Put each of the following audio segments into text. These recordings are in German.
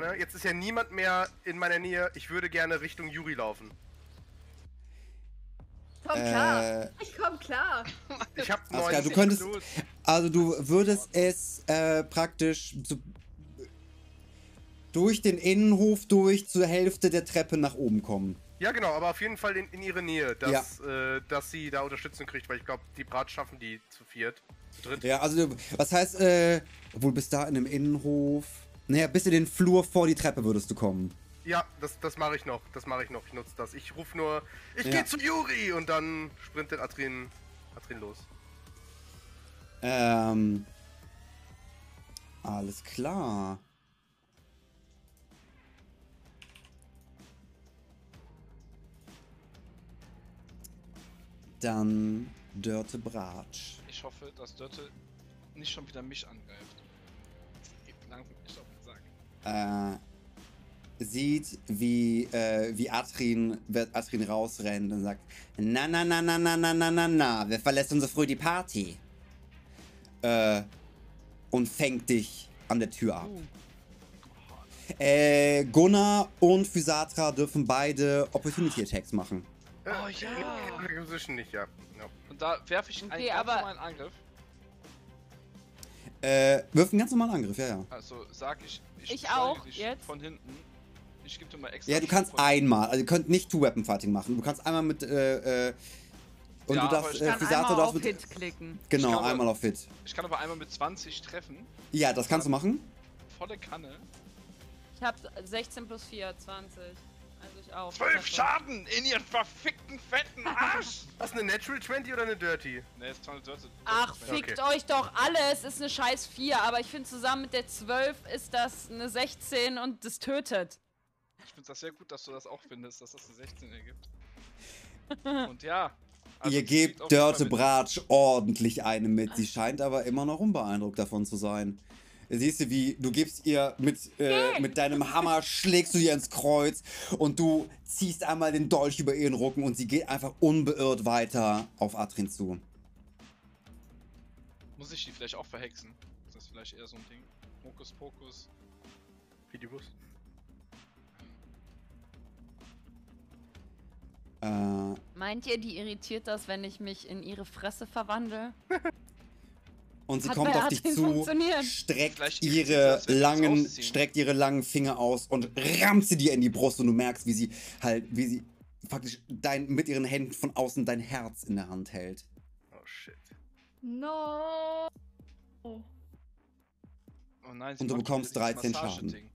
gerne. Jetzt ist ja niemand mehr in meiner Nähe. Ich würde gerne Richtung Juri laufen. Komm klar. Äh, Ich komm klar. Ich Alles 90 klar, du könntest- also du würdest es äh, praktisch so durch den Innenhof durch zur Hälfte der Treppe nach oben kommen. Ja, genau, aber auf jeden Fall in, in ihre Nähe, dass, äh, dass sie da Unterstützung kriegt, weil ich glaube, die Brat schaffen die zu viert. Zu dritt. Ja, also du- was heißt, äh, obwohl bis da in einem Innenhof. Naja, bis in den Flur vor die Treppe würdest du kommen. Ja, das, das mache ich noch. Das mache ich noch. Ich nutze das. Ich rufe nur, ich Ja. gehe zu Juri und dann sprintet Adrin, Adrin los. Ähm. Alles klar. Dann Dörte Bratsch. Ich hoffe, dass Dörte nicht schon wieder mich angreift. Langsam nicht auf den Sack. Äh, sieht, wie, äh, wie Atrin, wird Atrin rausrennt und sagt, na, na, na, na, na, na, na, na, na, wer verlässt uns so früh die Party? Äh, und fängt dich an der Tür ab. Äh, Gunnar und Physatra dürfen beide Opportunity Attacks machen. Oh, ja. in- in Position nicht, ja. Und da werfe ich Okay, einen ganz aber- normalen Angriff. Äh, wirf einen ganz normalen Angriff, ja, ja. Also sag ich, ich, Ich auch, jetzt? von hinten. Ich gebe dir mal extra. Ja, du kannst einmal, also ihr könnt nicht Two-Weapon-Fighting machen. Du kannst einmal mit, äh, äh, und Ja, du darfst, ich äh, einmal darfst auf mit, Hit klicken. genau, aber- einmal auf Hit. Ich kann aber einmal mit 20 treffen. Ja, das kannst du machen. Volle Kanne. Ich hab 16 plus 4, 20. 12 Treffer. Schaden in ihren verfickten fetten Arsch! Das ist eine Natural 20 oder eine Dirty? ne, ist eine Dörte. Ach, fickt euch doch alle. Es ist eine scheiß 4, aber ich finde zusammen mit der 12 ist das eine 16 und das tötet. Ich finde das sehr gut, dass du das auch findest, dass das eine 16 ergibt. Und ja. also Ihr gebt auf Dörte Bratsch ordentlich eine mit. Sie scheint aber immer noch unbeeindruckt davon zu sein. Siehst du, wie du gibst ihr mit, äh, mit deinem Hammer, schlägst du ihr ins Kreuz und du ziehst einmal den Dolch über ihren Rücken und sie geht einfach unbeirrt weiter auf Atrin zu. Muss ich die vielleicht auch verhexen? Ist das vielleicht eher so ein Ding? Hokus Pokus. Videobus. Äh, Meint ihr, die irritiert das, wenn ich mich in ihre Fresse verwandle? und sie Hat kommt auf dich zu, streckt ihre langen, streckt ihre langen Finger aus und rammt sie dir in die Brust und du merkst, wie sie halt, wie sie faktisch dein, mit ihren Händen von außen dein Herz in der Hand hält. Oh shit. No. Oh nein, Und du bekommst wieder dieses 13 Massageding.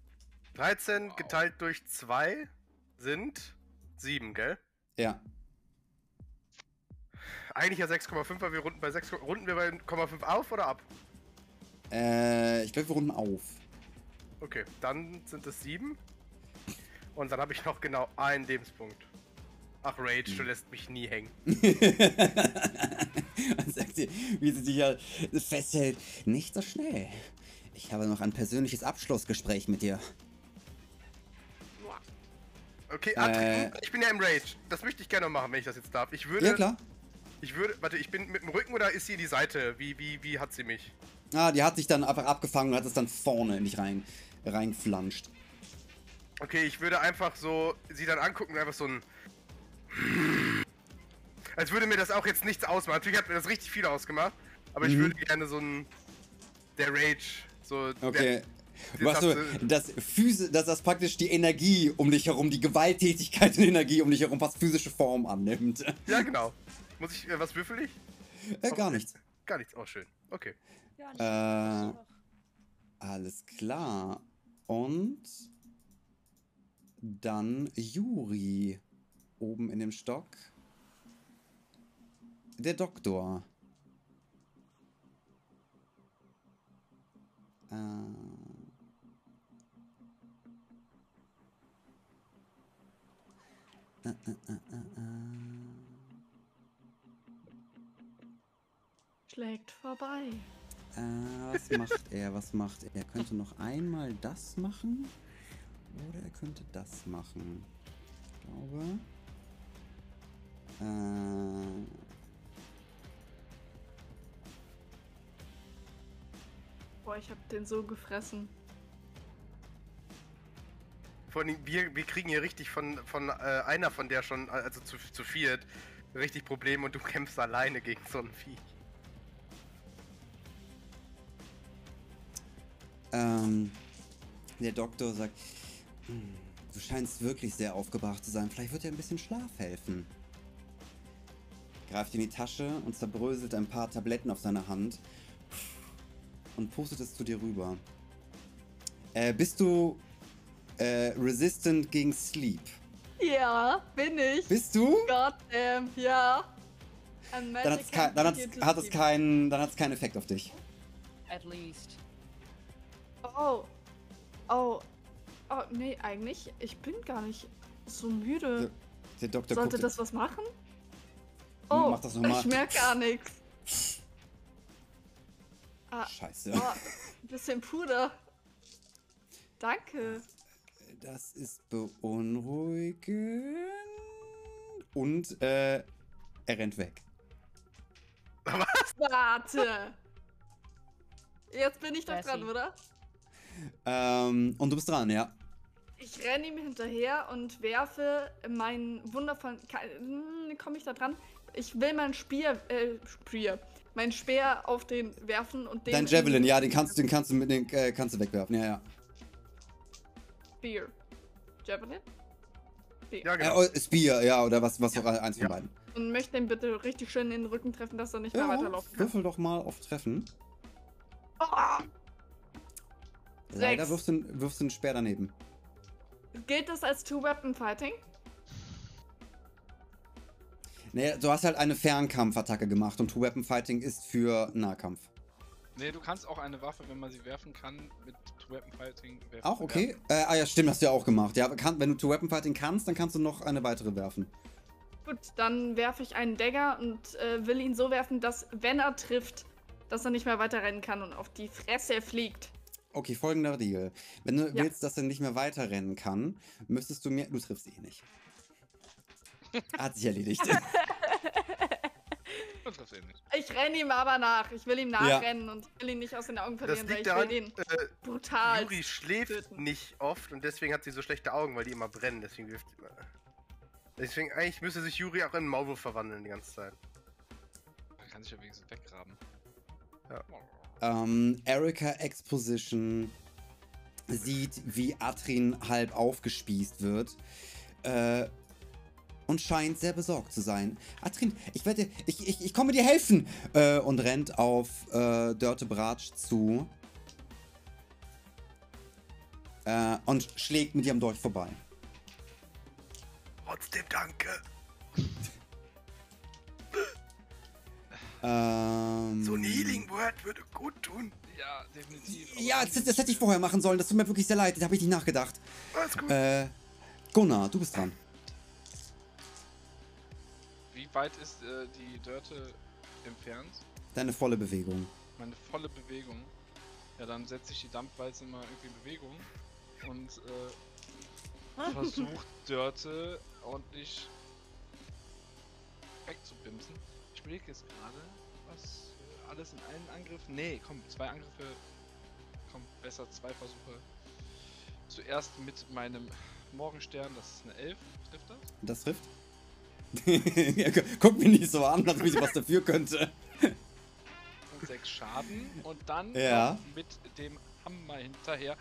13 Wow. geteilt durch 2 sind 7, gell? Ja. Eigentlich ja 6,5, weil wir runden bei 6, runden wir bei 0,5 auf oder ab? Äh, ich glaube, wir runden auf. Okay, dann sind es 7. Und dann habe ich noch genau einen Lebenspunkt. Ach, Rage, du lässt mich nie hängen. Dann sagt sie, wie sie sich ja festhält. Nicht so schnell. Ich habe noch ein persönliches Abschlussgespräch mit dir. Okay, Äh. Ich bin ja im Rage. Das möchte ich gerne noch machen, wenn ich das jetzt darf. Ich würde. Ja, klar. Ich würde. Warte, ich bin mit dem Rücken oder ist sie die Seite? Wie, wie, wie hat sie mich? Ah, die hat sich dann einfach abgefangen und hat es dann vorne in dich rein, reingeflanscht. Okay, ich würde einfach so sie dann angucken und einfach so ein. Als würde mir das auch jetzt nichts ausmachen. Natürlich hat mir das richtig viel ausgemacht. Aber ich Mhm. würde gerne so ein. Der Rage. So. Okay. Der, Du hast so, das Physi dass das praktisch die Energie um dich herum, die Gewalttätigkeit und Energie um dich herum fast physische Form annimmt. ja, genau. Muss ich. Äh, was würfel ich? Äh, gar nichts. Gar nichts. Oh, schön. Okay. Äh, alles klar. Und dann Juri. Oben in dem Stock. Der Doktor. Äh, äh, äh, äh, äh, Schlägt vorbei. Äh, was macht er? Was macht er? Er könnte noch einmal das machen. Oder er könnte das machen. Ich glaube. Äh, Boah, ich hab den so gefressen. Vor allem, wir, wir kriegen hier richtig von, von äh, einer von der schon, also zu, zu viert, richtig Probleme und du kämpfst alleine gegen so ein Vieh. Ähm, der Doktor sagt, hm, du scheinst wirklich sehr aufgebracht zu sein. Vielleicht wird dir ein bisschen Schlaf helfen. Greift in die Tasche und zerbröselt ein paar Tabletten auf seiner Hand und pustet es zu dir rüber. Äh, bist du äh, resistant gegen Sleep? Ja, bin ich. Bist du? Goddamn, ja. Dann, hat's kein, dann, hat's, hat es keinen, dann hat's keinen Effekt auf dich. At least. Oh. Oh. Oh, nee, eigentlich. Ich bin gar nicht so müde. Der, der Doktor Sollte guckt, das was machen? Oh, Mach das ich merke gar nichts. Ah, Scheiße. oh, ein bisschen Puder. Danke. Das ist beunruhigend. Und äh, er rennt weg. Warte. Jetzt bin ich doch dran, oder? Ähm, und du bist dran, ja. Ich renne ihm hinterher und werfe meinen wundervollen. Komme ich da dran? Ich will meinen Speer, äh, Speer, meinen Speer auf den werfen und den. Dein Javelin, ja, den kannst, den kannst du mit den äh, kannst du wegwerfen, ja, ja. Spear. Javelin? Spear. Ja, Äh, genau. oh, Spear, ja, oder was, was auch eins von Ja. beiden. Und möchte ihn bitte richtig schön in den Rücken treffen, dass er nicht mehr Ja, weiterlaufen kann. würfel doch mal auf Treffen. Ah! Leider Sechs. wirfst du, wirfst du einen Speer daneben. Gilt das als Two-Weapon-Fighting? Naja, du hast halt eine Fernkampfattacke gemacht und Two-Weapon-Fighting ist für Nahkampf. Nee, du kannst auch eine Waffe, wenn man sie werfen kann, mit Weapon Fighting werfen. Auch okay? Äh, ah ja, stimmt, hast du ja auch gemacht. Ja, kann, wenn du Two-Weapon-Fighting kannst, dann kannst du noch eine weitere werfen. Gut, dann werfe ich einen Dagger und äh, will ihn so werfen, dass, wenn er trifft, dass er nicht mehr weiterrennen kann und auf die Fresse fliegt. Okay, folgender Deal. Wenn du Ja. willst, dass er nicht mehr weiterrennen kann, müsstest du mir. Du triffst eh nicht. Hat sich erledigt. Du triffst ihn nicht. Ich renne ihm aber nach. Ich will ihm nachrennen und ich will ihn nicht aus den Augen Das verlieren, weil liegt ich daran, will den äh, brutal. Yuri schläft töten. nicht oft und deswegen hat sie so schlechte Augen, weil die immer brennen. Deswegen wirft immer. Deswegen eigentlich müsste sich Yuri auch in einen Maulwurf verwandeln die ganze Zeit. Man kann sich ja wenigstens weggraben. Ja. Ähm, Erika Exposition sieht, wie Atrin halb aufgespießt wird. Äh, und scheint sehr besorgt zu sein. Atrin, ich werde, ich, ich, ich komme dir helfen! Äh, und rennt auf äh, Dörte Bratsch zu. Äh, und schlägt mit ihrem Dolch vorbei. Trotzdem danke. Ähm, So ein Healing Word würde gut tun. Ja, definitiv. Ja, das, das hätte ich vorher machen sollen. Das tut mir wirklich sehr leid. Da habe ich nicht nachgedacht. Alles gut. Äh, Gunnar, du bist dran. Wie weit ist äh, die Dörte entfernt? Deine volle Bewegung. Meine volle Bewegung. Ja, dann setze ich die Dampfwalze mal irgendwie in Bewegung und äh, versucht Dörte ordentlich wegzubimsen. Ich überlege jetzt gerade, was alles in allen Angriffen. Nee, komm, zwei Angriffe. Komm, besser zwei Versuche. Zuerst mit meinem Morgenstern, das ist eine 11, trifft das? Das trifft? Ja, gu- Guck mich nicht so an, als ob ich was dafür könnte. und 6 Schaden und dann Ja. noch mit dem Hammer hinterher.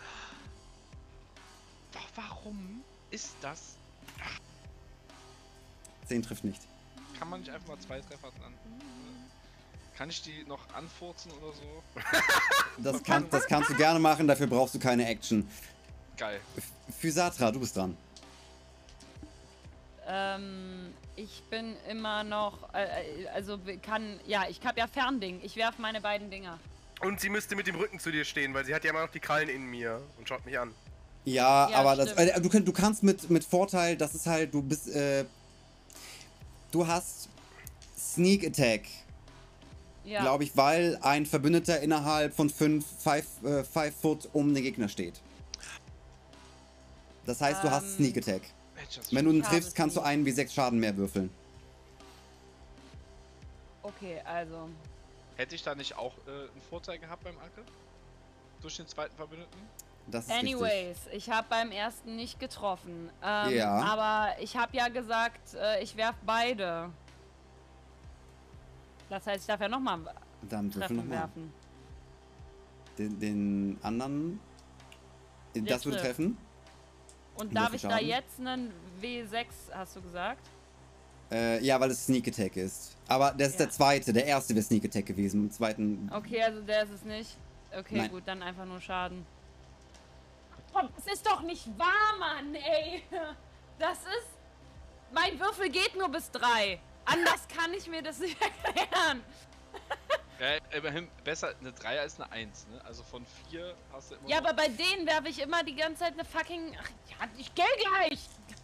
Doch, warum ist das? 10 trifft nicht. Kann man nicht einfach mal zwei Treffer dann? Kann ich die noch anfurzen oder so? Das, kann, das kannst du gerne machen, dafür brauchst du keine Action. Geil. Physatra, du bist dran. Ähm, ich bin immer noch, äh, äh, also kann, ja, ich habe ja Fernding. Ich werfe meine beiden Dinger. Und sie müsste mit dem Rücken zu dir stehen, weil sie hat ja immer noch die Krallen in mir und schaut mich an. Ja, Ja, aber das, äh, du, könnt, du kannst mit, mit Vorteil, das ist halt, du bist, äh, du hast Sneak Attack, Ja. glaube ich, weil ein Verbündeter innerhalb von 5 5 äh, five Foot um den Gegner steht. Das heißt, du hast Ähm, Sneak Attack. Wenn du ihn triffst, kannst du einen wie 6 Schaden mehr würfeln. Okay, also. Hätte ich da nicht auch äh, einen Vorteil gehabt beim Angriff? Durch den zweiten Verbündeten? Das ist richtig. Anyways, ich habe beim ersten nicht getroffen. Ähm, Ja. Aber ich habe ja gesagt, äh, ich werf beide. Das heißt, ich darf ja nochmal Dann würfel Treffen nochmal. werfen. Den, den anderen. Der Das würde treffen. Und darf ich da jetzt einen W6, hast du gesagt? Äh, ja, weil es Sneak Attack ist. Aber das ist Ja. der zweite. Der erste wäre Sneak Attack gewesen. Im zweiten. Okay, also der ist es nicht. Okay, Nein. gut, dann einfach nur Schaden. Komm, es ist doch nicht wahr, Mann, ey. Das ist... Mein Würfel geht nur bis drei. Anders kann ich mir das nicht erklären. Ja, immerhin besser eine 3 als eine 1, ne? Also von 4 hast du immer. Ja, noch- aber bei denen werfe ich immer die ganze Zeit eine fucking... Ach, ja, ich geh gleich.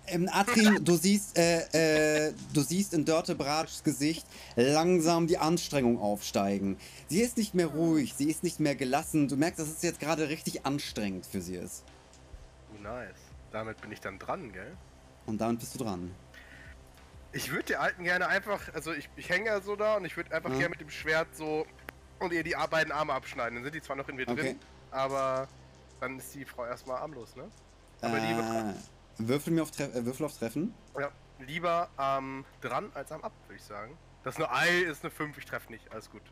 Ähm, Adrien, du siehst, äh, äh, du siehst in Dörte Bratschs Gesicht langsam die Anstrengung aufsteigen. Sie ist nicht mehr ruhig, sie ist nicht mehr gelassen. Du merkst, dass es jetzt gerade richtig anstrengend für sie ist. Oh, nice. Damit bin ich dann dran, gell? Und damit bist du dran. Ich würde der Alten gerne einfach, also ich, ich hänge ja so da und ich würde einfach Ja. gerne mit dem Schwert so und ihr die beiden Arme abschneiden. Dann sind die zwar noch in mir Okay. drin, aber dann ist die Frau erstmal armlos, ne? Aber Äh, würfel mir auf, Tre äh, würfel auf Treffen. Ja, lieber am dran als am ab, würde ich sagen. Das nur Ei ist eine 5, ich treffe nicht, alles gut.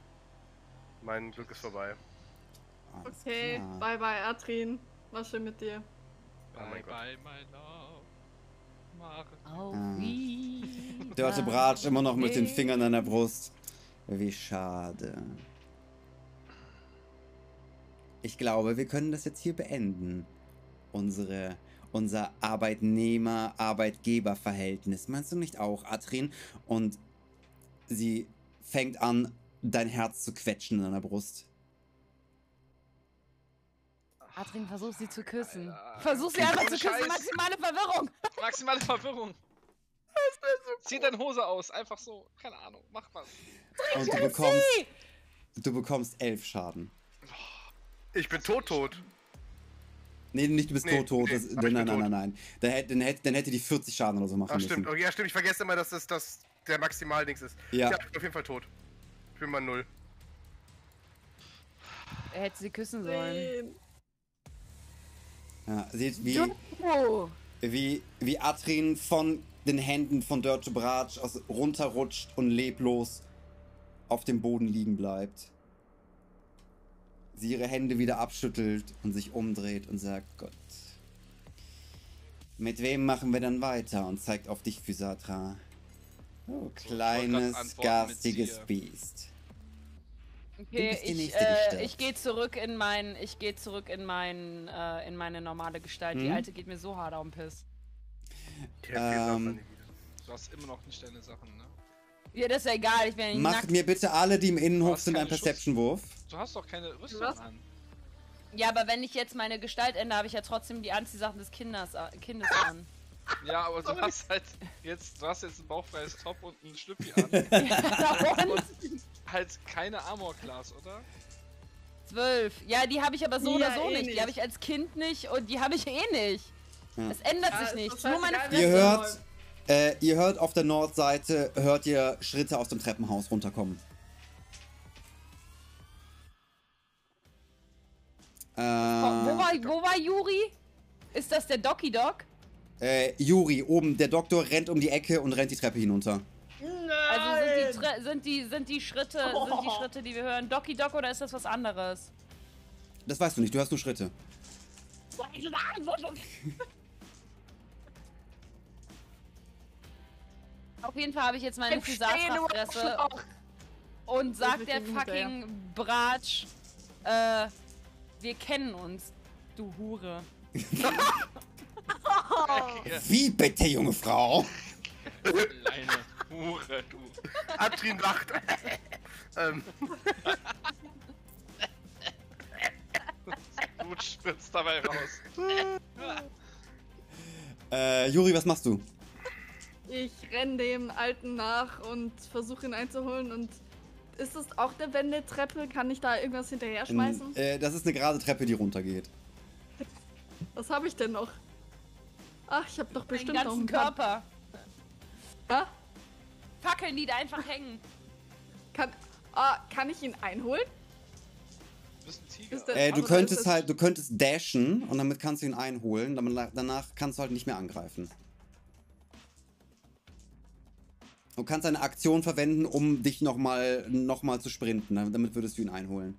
Mein Glück ist vorbei. Alles Okay, klar. bye bye, Adrin. War schön mit dir. Oh mein Bye Gott. bye, my love. Mach. Auf Ah. Wiedersehen. Dörte Bratsch immer noch mit den Fingern an der Brust. Wie schade. Ich glaube, wir können das jetzt hier beenden. Unsere, unser Arbeitnehmer-Arbeitgeber-Verhältnis. Meinst du nicht auch, Adrin? Und sie fängt an, dein Herz zu quetschen in deiner Brust. Adrian, versuch sie zu küssen. Alter. Versuch sie einfach zu Scheiß. küssen. Maximale Verwirrung. Maximale Verwirrung. Zieh deine Hose aus, einfach so. Keine Ahnung, mach was. Und du bekommst, du bekommst elf Schaden. Ich bin tot, tot. Nee, nicht du bist Nee, tot, tot. nee, Das, nein, nein, tot. nein, nein. Dann hätte, dann, hätte, dann hätte die 40 Schaden oder so machen Ach müssen. stimmt, okay, ja stimmt, ich vergesse immer, dass das, das der Maximaldings ist. Ja. ich bin auf jeden Fall tot. Ich bin mal null. Er hätte sie küssen sollen. Ja, seht, wie, Oh. wie, wie Atrin von den Händen von Dörte Bratsch aus, runterrutscht und leblos auf dem Boden liegen bleibt. Sie ihre Hände wieder abschüttelt und sich umdreht und sagt, Gott, mit wem machen wir dann weiter? Und zeigt auf dich, Physatra. Oh, wollte grad kleines, garstiges. Biest. Okay, bist die ich, Nächste, die äh, ich gehe zurück in mein, ich gehe zurück in mein, äh, in meine normale Gestalt. Die Mhm. alte geht mir so hart auf den Piss. Ähm. Du hast immer noch nicht deine Sachen, ne? Ja, das ist ja egal. Ich bin ja Macht nackt. mir bitte alle, die im Innenhof hast sind, einen. Perception-Wurf. Du hast doch keine Rüstung Was? an. Ja, aber wenn ich jetzt meine Gestalt ändere, habe ich ja trotzdem die Anziehsachen des Kinders, äh, Kindes an. Ja, aber du hast halt jetzt, du hast jetzt ein bauchfreies Top und ein Schlüppi an. Ja, und? halt keine Armor Class, oder? Zwölf. Ja, die habe ich aber so Ja, oder so eh nicht. nicht. Die habe ich als Kind nicht und die habe ich eh nicht. Ja. Es ändert Ja, sich doch Nur meine scheißegal, Ihr Fresse. hört, äh, ihr hört auf der Nordseite, hört ihr Schritte aus dem Treppenhaus runterkommen. Äh, Oh, wo, war, wo war Juri? Ist das der Doki Dog? Äh, Juri, oben, der Doktor rennt um die Ecke und rennt die Treppe hinunter. Also sind die, Tre- sind die, sind die Schritte, sind die Schritte, die wir hören, Doki Dog oder ist das was anderes? Das weißt du nicht, du hörst nur Schritte. Auf jeden Fall habe ich jetzt meine Schlauch. und sagt der fucking Bratsch, äh, wir kennen uns, du Hure. Wie bitte, junge Frau? Kleine Hure, du. Adrin lacht. ähm, Blut spritzt dabei raus. Äh, Juri, was machst du? Ich renn dem Alten nach und versuche ihn einzuholen und ist es auch der Wendetreppe? Kann ich da irgendwas hinterher schmeißen? Äh, das ist eine gerade Treppe, die runtergeht. Was habe ich denn noch? Ach, ich habe doch Den bestimmt noch ganzen ein paar. Körper. Ja? Fackeln, die da einfach hängen. Kann, ah, kann ich ihn einholen? Du bist ein Tiger. Ist der- Äh, du da könntest halt, du könntest dashen und damit kannst du ihn einholen. Danach, danach kannst du halt nicht mehr angreifen. Du kannst eine Aktion verwenden, um dich nochmal noch mal zu sprinten. Damit damit würdest du ihn einholen.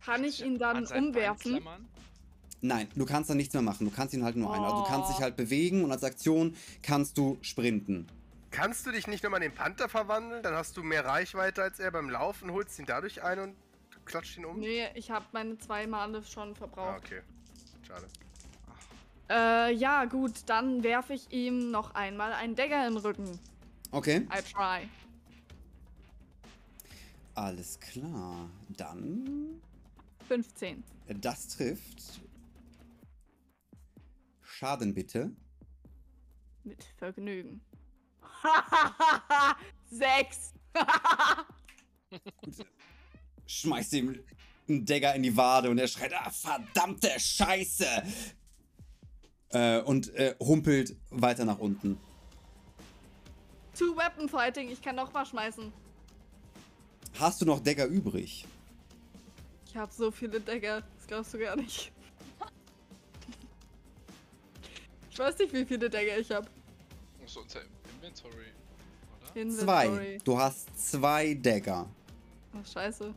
Kann ich ihn dann umwerfen? Nein, du kannst dann nichts mehr machen. Du kannst ihn halt nur einholen. Also du kannst Oh. dich halt bewegen und als Aktion kannst du sprinten. Kannst du dich nicht nochmal in den Panther verwandeln? Dann hast du mehr Reichweite als er beim Laufen, holst ihn dadurch ein und klatscht ihn um? Nee, ich habe meine zwei Male schon Ah, verbraucht. okay. Schade. Äh, ja, gut, dann werfe ich ihm noch einmal einen Dagger in den Rücken. Okay, I try. alles klar. Dann, 15. äh, das trifft. Schaden bitte. Mit Vergnügen. Sechs. schmeißt ihm einen Dagger in die Wade und er schreit, ah, verdammte Scheiße! Äh, und äh, humpelt weiter nach unten. Two Weapon Fighting, ich kann noch mal schmeißen. Hast du noch Dagger übrig? Ich habe so viele Dagger, das glaubst du gar nicht. Ich weiß nicht, wie viele Dagger ich habe. Achso, unser Inventory, oder? Zwei. Inventory. Du hast zwei Dagger. Ach, scheiße.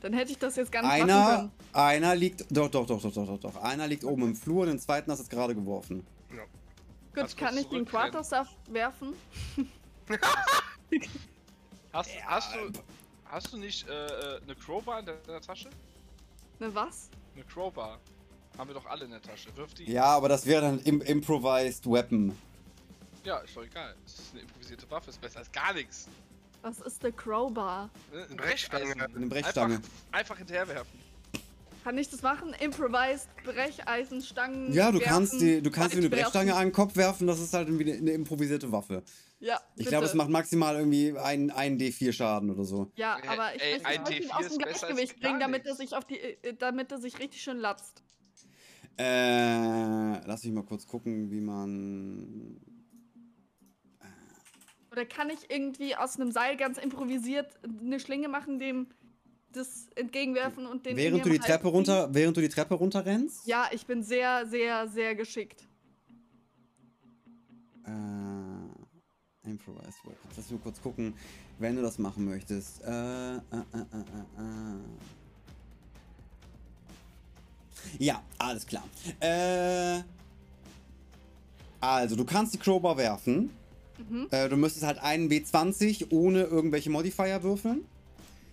Dann hätte ich das jetzt gar nicht machen Einer, können. einer liegt, doch, doch, doch, doch, doch, doch, doch. Einer liegt oben im Flur, den zweiten hast du jetzt gerade geworfen. Ja. Gut, kann ich den. Quarterstaff werfen? Hast, hast, du, hast du nicht äh, äh, eine Crowbar in deiner Tasche? Ne, was? Eine Crowbar. Haben wir doch alle in der Tasche. Wirf die. Ja, aber das wäre dann im Improvised Weapon. Ja, ist doch egal. Das ist eine improvisierte Waffe, ist besser als gar nichts. Was ist der Crowbar? Ein Brechstange. Brecheisen. Eine Brechstange. Einfach, einfach hinterherwerfen. Kann ich das machen? Improvised Brecheisenstangen. Ja, du werfen, kannst die, du kannst dir eine. Brechstange an den Kopf werfen, das ist halt irgendwie eine, eine improvisierte Waffe. Ja, Ich glaube, es macht maximal irgendwie ein, ein D4 Schaden oder so. Ja, Ey, aber ich ey, möchte ein ihn D4 aus dem Gleichgewicht bringen, damit er sich auf die, äh, damit er sich richtig schön latzt. Äh, lass mich mal kurz gucken, wie man. Oder kann ich irgendwie aus einem Seil ganz improvisiert eine Schlinge machen, dem das entgegenwerfen und den. Während du die Treppe runter, während du die Treppe runterrennst? Ja, ich bin sehr, sehr, sehr geschickt. Äh, improvised Weapons. Lass mich mal kurz gucken, wenn du das machen möchtest. Äh, äh, äh, äh, äh, äh. Ja, alles klar. Äh, also, du kannst die Crowbar werfen. Mhm. Äh, du müsstest halt einen W20 ohne irgendwelche Modifier würfeln,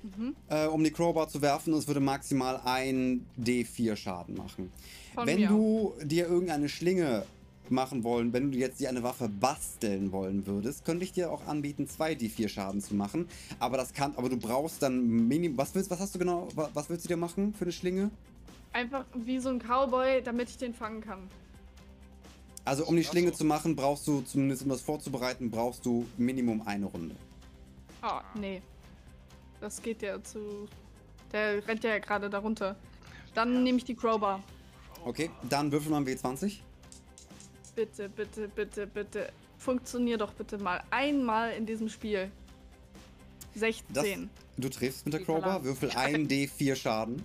Mhm. äh, um die Crowbar zu werfen. Und es würde maximal ein D4 Schaden machen. Von wenn du dir irgendeine Schlinge machen wollen, wenn du jetzt dir eine Waffe basteln wollen würdest, könnte ich dir auch anbieten, 2 D4 Schaden zu machen. Aber das kann, aber du brauchst dann Minimum. Was willst, was hast du genau? wa- Was willst du dir machen für eine Schlinge? Einfach wie so ein Cowboy, damit ich den fangen kann. Also um die Schlinge so. zu machen, brauchst du, zumindest um das vorzubereiten, brauchst du Minimum eine Runde. Ah, nee. Das geht ja zu. Der rennt ja gerade darunter. Dann nehme ich die Crowbar. Okay, dann würfel mal ein W20. Bitte, bitte, bitte, bitte. Funktionier doch bitte mal einmal in diesem Spiel. 16. Du triffst mit der Crowbar, würfel ein D4 Schaden.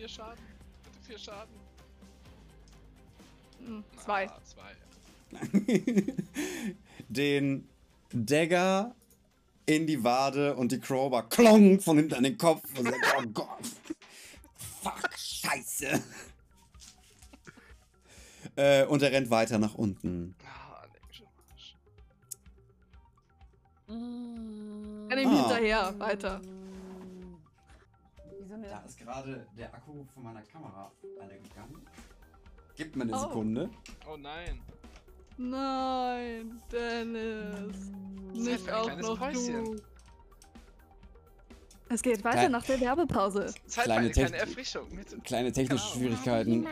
Vier Schaden. Bitte vier Schaden. Hm, zwei. Ah, zwei. den Dagger in die Wade und die Crowbar klong von hinten an den Kopf und sagt, oh Gott. Fuck, scheiße. äh, und er rennt weiter nach unten. Ah, Arsch. Renn ihm Ah. hinterher, weiter. Wieso eine ist gerade der Akku von meiner Kamera alle gegangen. Gib mir eine Oh. Sekunde. Oh nein. Nein, Dennis. Nicht ein auch noch Päuschen. du. Es geht weiter Klein- nach der Werbepause. Zeit für Kleine eine kleine Technik- Erfrischung. Mit Kleine technische Genau. Schwierigkeiten.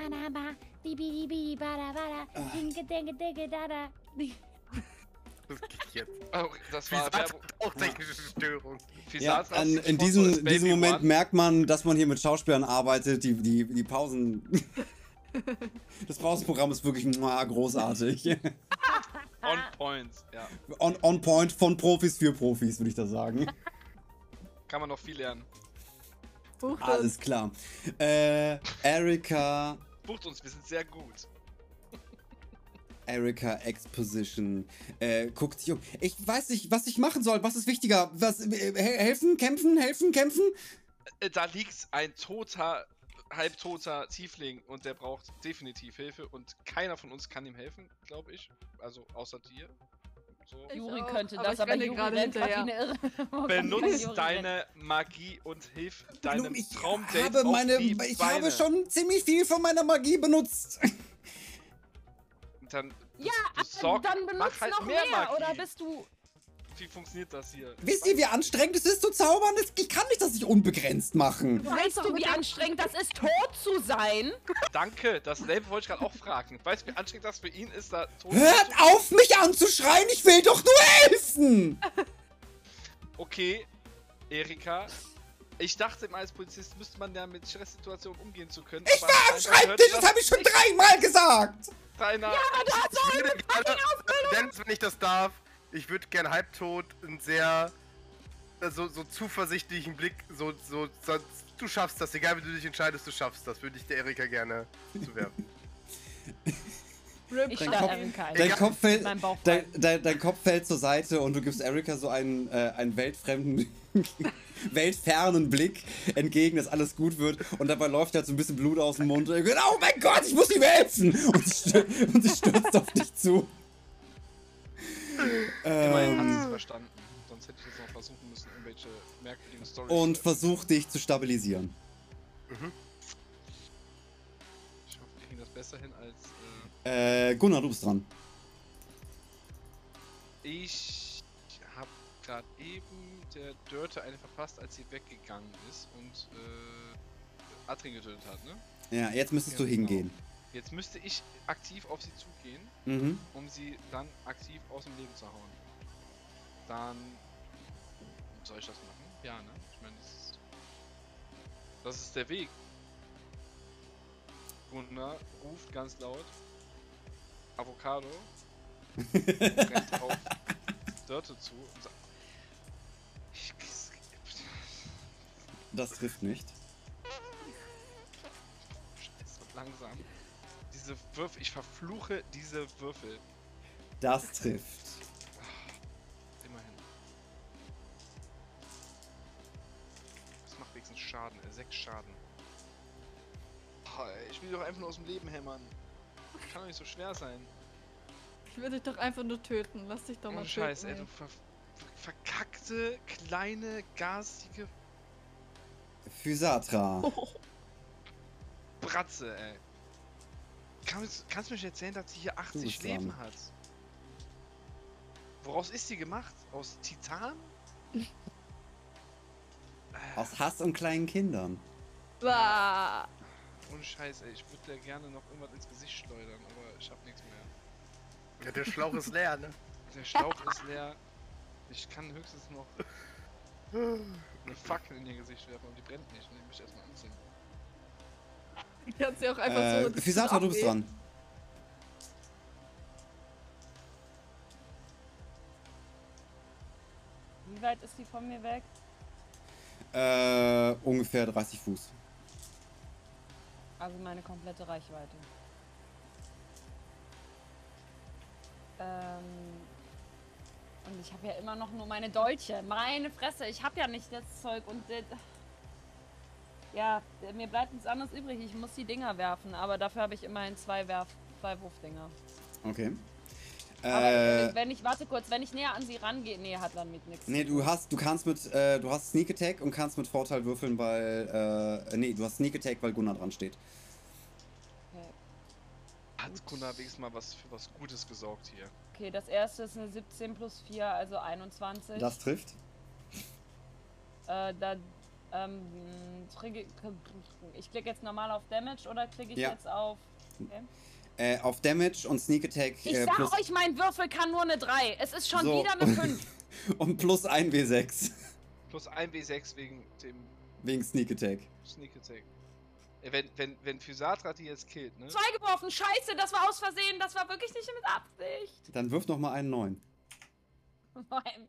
Das geht jetzt. oh, das war Werbung. auch technische Störung. Ja, an, in diesem, diesem Moment One. merkt man, dass man hier mit Schauspielern arbeitet. Die, die, die Pausen. Das Pausenprogramm ist wirklich großartig. On point, ja. On, on point von Profis für Profis, würde ich da sagen. Kann man noch viel lernen. Buch das. Alles klar. Äh, Erika, Bucht uns, wir sind sehr gut. Erika Exposition, äh, guckt sich um. Ich weiß nicht, was ich machen soll. Was ist wichtiger? Was, äh, he- helfen, kämpfen, helfen, kämpfen? Äh, Da liegt ein toter, halbtoter Tiefling und der braucht definitiv Hilfe und keiner von uns kann ihm helfen, glaube ich. Also außer dir. So. Ich Juri könnte aber das, ich aber Juri gerade hinterher. eine Irre. Benutzt Juri deine Magie und hilf deinem ich Traumdate habe auf meine, die ich Beine. habe schon ziemlich viel von meiner Magie benutzt. Dann, Ja, besorg- Dann mach benutzt halt noch mehr mehr, oder bist du... Wie funktioniert das hier? Wisst ihr, wie anstrengend es ist zu zaubern? Ich kann nicht das nicht unbegrenzt machen. Weißt du, wie anstrengend das ist, tot zu sein? Danke, dasselbe wollte ich gerade auch fragen. Weißt du, wie anstrengend das für ihn ist, da tot Hört auf, mich anzuschreien! Ich will doch nur helfen! Okay, Erika. Ich dachte immer, als Polizist müsste man ja mit Stresssituationen umgehen zu können. Ich war am Schreibtisch, das habe ich schon dreimal gesagt! Deiner Ich würde gerne, Dennis, wenn ich das darf, ich würde gern halbtot einen sehr äh, so, so zuversichtlichen Blick, so, so, so, du schaffst das, egal wie du dich entscheidest, du schaffst das, würde ich der Erika gerne zuwerfen. Rip Ich Dein Kopf- keinen. Dein Kopf, fällt, dein, dein, dein Kopf fällt zur Seite und du gibst Erika so einen, äh, einen weltfremden, weltfernen Blick entgegen, dass alles gut wird. Und dabei läuft halt so ein bisschen Blut aus dem Mund. Und oh mein Gott, ich muss ihm helfen! Und sie, stür und sie stürzt auf dich zu. Immerhin hat sie es Ähm, verstanden. Sonst hätte ich jetzt noch versuchen müssen, irgendwelche merkwürdigen Storys und zu versucht dich zu stabilisieren. Ich hoffe, wir kriegen das besser hin. Äh, Gunnar, du bist dran. ich habe gerade eben der Dörte eine verpasst, als sie weggegangen ist und äh, Atrin getötet hat, ne? Ja, jetzt müsstest Ja, du genau. hingehen. Jetzt müsste ich aktiv auf sie zugehen, Mhm. um sie dann aktiv aus dem Leben zu hauen. Dann. Soll ich das machen? Ja, ne? Ich meine, das ist. Das ist der Weg. Gunnar ruft ganz laut. Avocado. rennt auf Dörte zu und sagt. Das trifft nicht. Scheiße, langsam. Diese Würfel, ich verfluche diese Würfel. Das trifft. Immerhin. Das macht wenigstens Schaden, äh, sechs Schaden. Ich will doch einfach nur aus dem Leben hämmern. Kann doch nicht so schwer sein. Ich will dich doch einfach nur töten. Lass dich doch mal Oh töten. Scheiß, ey, ey. du ver ver verkackte, kleine, garstige Physatra. Bratze, ey. Kannst, kannst du mir nicht erzählen, dass sie hier 80 bist Leben dran. hat? Woraus ist sie gemacht? Aus Titan? Aus Hass und kleinen Kindern. Bah. Ohne Scheiß, ey. Ich würde dir gerne noch irgendwas ins Gesicht schleudern, aber ich hab nichts mehr. Ja, der Schlauch ist leer, ne? Der Schlauch ist leer. Ich kann höchstens noch eine Fackel in ihr Gesicht werfen und die brennt nicht. Und die mich erstmal anzünden. Du kannst ja auch einfach Äh, so. Physatra, du bist dran. Wie weit ist die von mir weg? Äh, ungefähr 30 Fuß. Also meine komplette Reichweite. Ähm. Und ich habe ja immer noch nur meine Dolche. Meine Fresse, ich habe ja nicht das Zeug und. Äh, ja, mir bleibt nichts anderes übrig. Ich muss die Dinger werfen, aber dafür habe ich immerhin zwei Werf, zwei Wurfdinger. Okay. Aber Äh, wenn ich, warte kurz, wenn ich näher an sie rangehe, nee, hat damit nichts. nee, du hast, du kannst mit, äh, du hast Sneak Attack und kannst mit Vorteil würfeln, weil, äh, nee, du hast Sneak Attack, weil Gunnar dran steht. Okay. Hat Gunnar wenigstens mal was für was Gutes gesorgt hier. okay, das erste ist eine 17 plus 4, also 21. Das trifft. Äh, da, ähm, ich klicke jetzt normal auf Damage oder klicke ich Ja. jetzt auf. Okay. Äh, auf Damage und Sneak Attack Ich äh, sag plus euch, mein Würfel kann nur eine 3. Es ist schon So. wieder eine 5. und plus 1 W6 Plus 1 W6 wegen dem wegen Sneak Attack. Sneak Attack. Äh, Wenn, wenn, wenn Physatra die jetzt killt, ne? Zwei geworfen, scheiße, das war aus Versehen, das war wirklich nicht mit Absicht. Dann wirf noch mal einen neuen. Nein.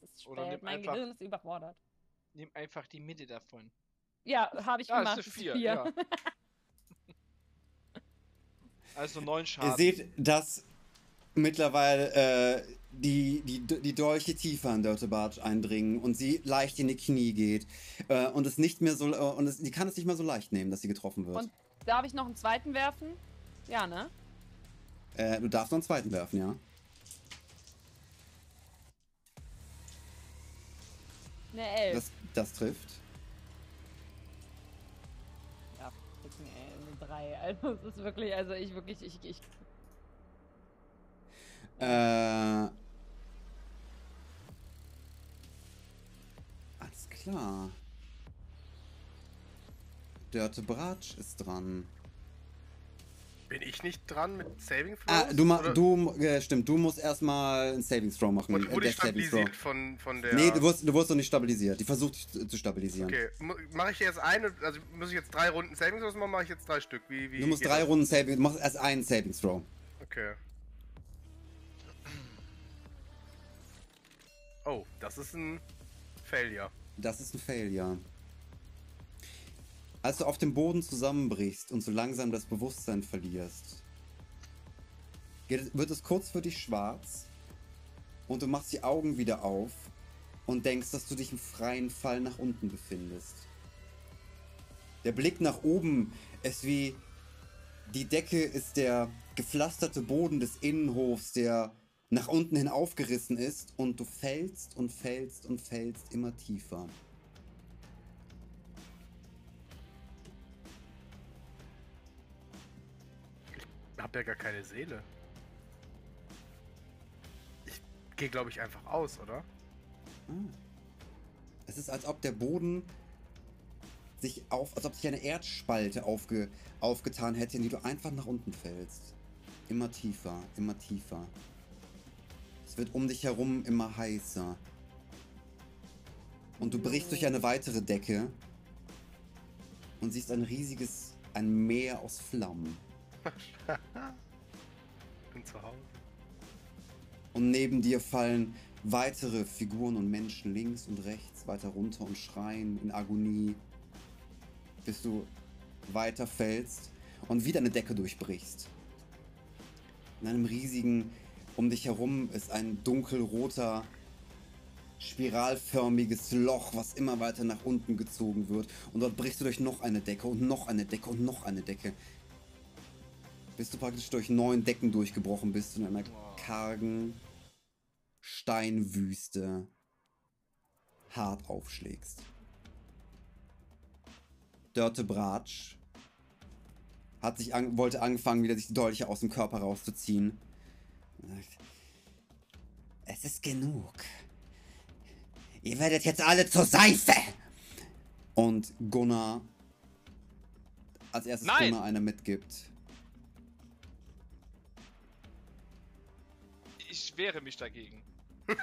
Es ist Oder spät, nimm mein einfach- Gehirn ist überfordert. Nimm einfach die Mitte davon. Ja, habe ich Ah, gemacht. ist es eine 4, ja. Also neun Ihr Schaden. seht, dass mittlerweile äh, die, die, die Dolche tiefer in Dirte Barge eindringen und sie leicht in die Knie geht. Äh, und es nicht mehr so äh, und es, die kann es nicht mehr so leicht nehmen, dass sie getroffen wird. Und- Darf ich noch einen zweiten werfen? Ja, ne? Äh, du darfst noch einen zweiten werfen, ja. Eine Elf. Das, das trifft. 3. Also es ist wirklich, also ich wirklich, ich, ich. Äh, alles klar. Dörte Bratsch ist dran. Bin ich nicht dran mit Saving Throws? Ah, du, Oder- du äh, stimmt, du musst erstmal einen Savings Throw machen. Und äh, wurde ich Saving Throw. stabilisiert von, von der... Nee, du wurdest, du wurdest noch nicht stabilisiert. Die versucht dich zu, stabilisieren. Okay, mache ich jetzt eine, also muss ich jetzt drei Runden Saving Throws machen, mache ich jetzt drei Stück? Wie, wie Du musst drei das? Runden Saving, du machst erst einen Savings Throw. Okay. Oh, das ist ein Failure. Das ist ein Failure. Als du auf dem Boden zusammenbrichst und so langsam das Bewusstsein verlierst, wird es kurz für dich schwarz und du machst die Augen wieder auf und denkst, dass du dich im freien Fall nach unten befindest. Der Blick nach oben ist wie die Decke ist der gepflasterte Boden des Innenhofs, der nach unten hin aufgerissen ist und du fällst und fällst und fällst immer tiefer. Ja gar keine Seele. Ich gehe, glaube ich, einfach aus, oder? Ah. Es ist, als ob der Boden sich auf, als ob sich eine Erdspalte aufge, aufgetan hätte, in die du einfach nach unten fällst. Immer tiefer, immer tiefer. Es wird um dich herum immer heißer. Und du brichst durch eine weitere Decke und siehst ein riesiges, ein Meer aus Flammen. Bin zu Hause. Und neben dir fallen weitere Figuren und Menschen links und rechts weiter runter und schreien in Agonie, bis du weiter fällst und wieder eine Decke durchbrichst. In einem riesigen, um dich herum ist ein dunkelroter, spiralförmiges Loch, was immer weiter nach unten gezogen wird. Und dort brichst du durch noch eine Decke und noch eine Decke und noch eine Decke. Bis du praktisch durch neun Decken durchgebrochen bist und in einer kargen Steinwüste hart aufschlägst. Dörte Bratsch hat sich an, wollte anfangen, wieder sich die Dolche aus dem Körper rauszuziehen. Es ist genug. Ihr werdet jetzt alle zur Seife! Und Gunnar als erstes Nein! Gunnar eine mitgibt. Ich wehre mich dagegen.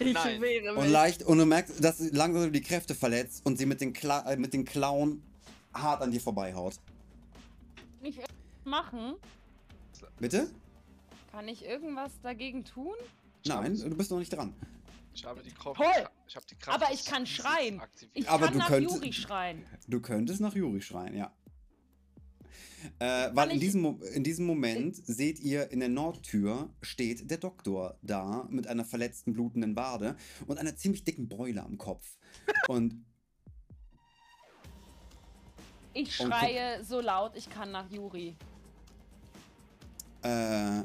Ich Nein. wehre mich. Und leicht, und du merkst, dass sie langsam die Kräfte verletzt und sie mit den, Kla äh, mit den Klauen hart an dir vorbeihaut. Kann ich irgendwas machen? Bitte? Kann ich irgendwas dagegen tun? Nein, du bist noch nicht dran. Ich habe die Kraft. Toll! Ich habe die Kraft. Aber ich kann schreien. Ich Aber kann du nach könntest- Juri schreien. Du könntest nach Juri schreien, ja. Äh, weil in diesem, in diesem Moment seht ihr, in der Nordtür steht der Doktor da mit einer verletzten, blutenden Wade und einer ziemlich dicken Beule am Kopf. Und Ich schreie so laut, ich kann nach Juri. äh,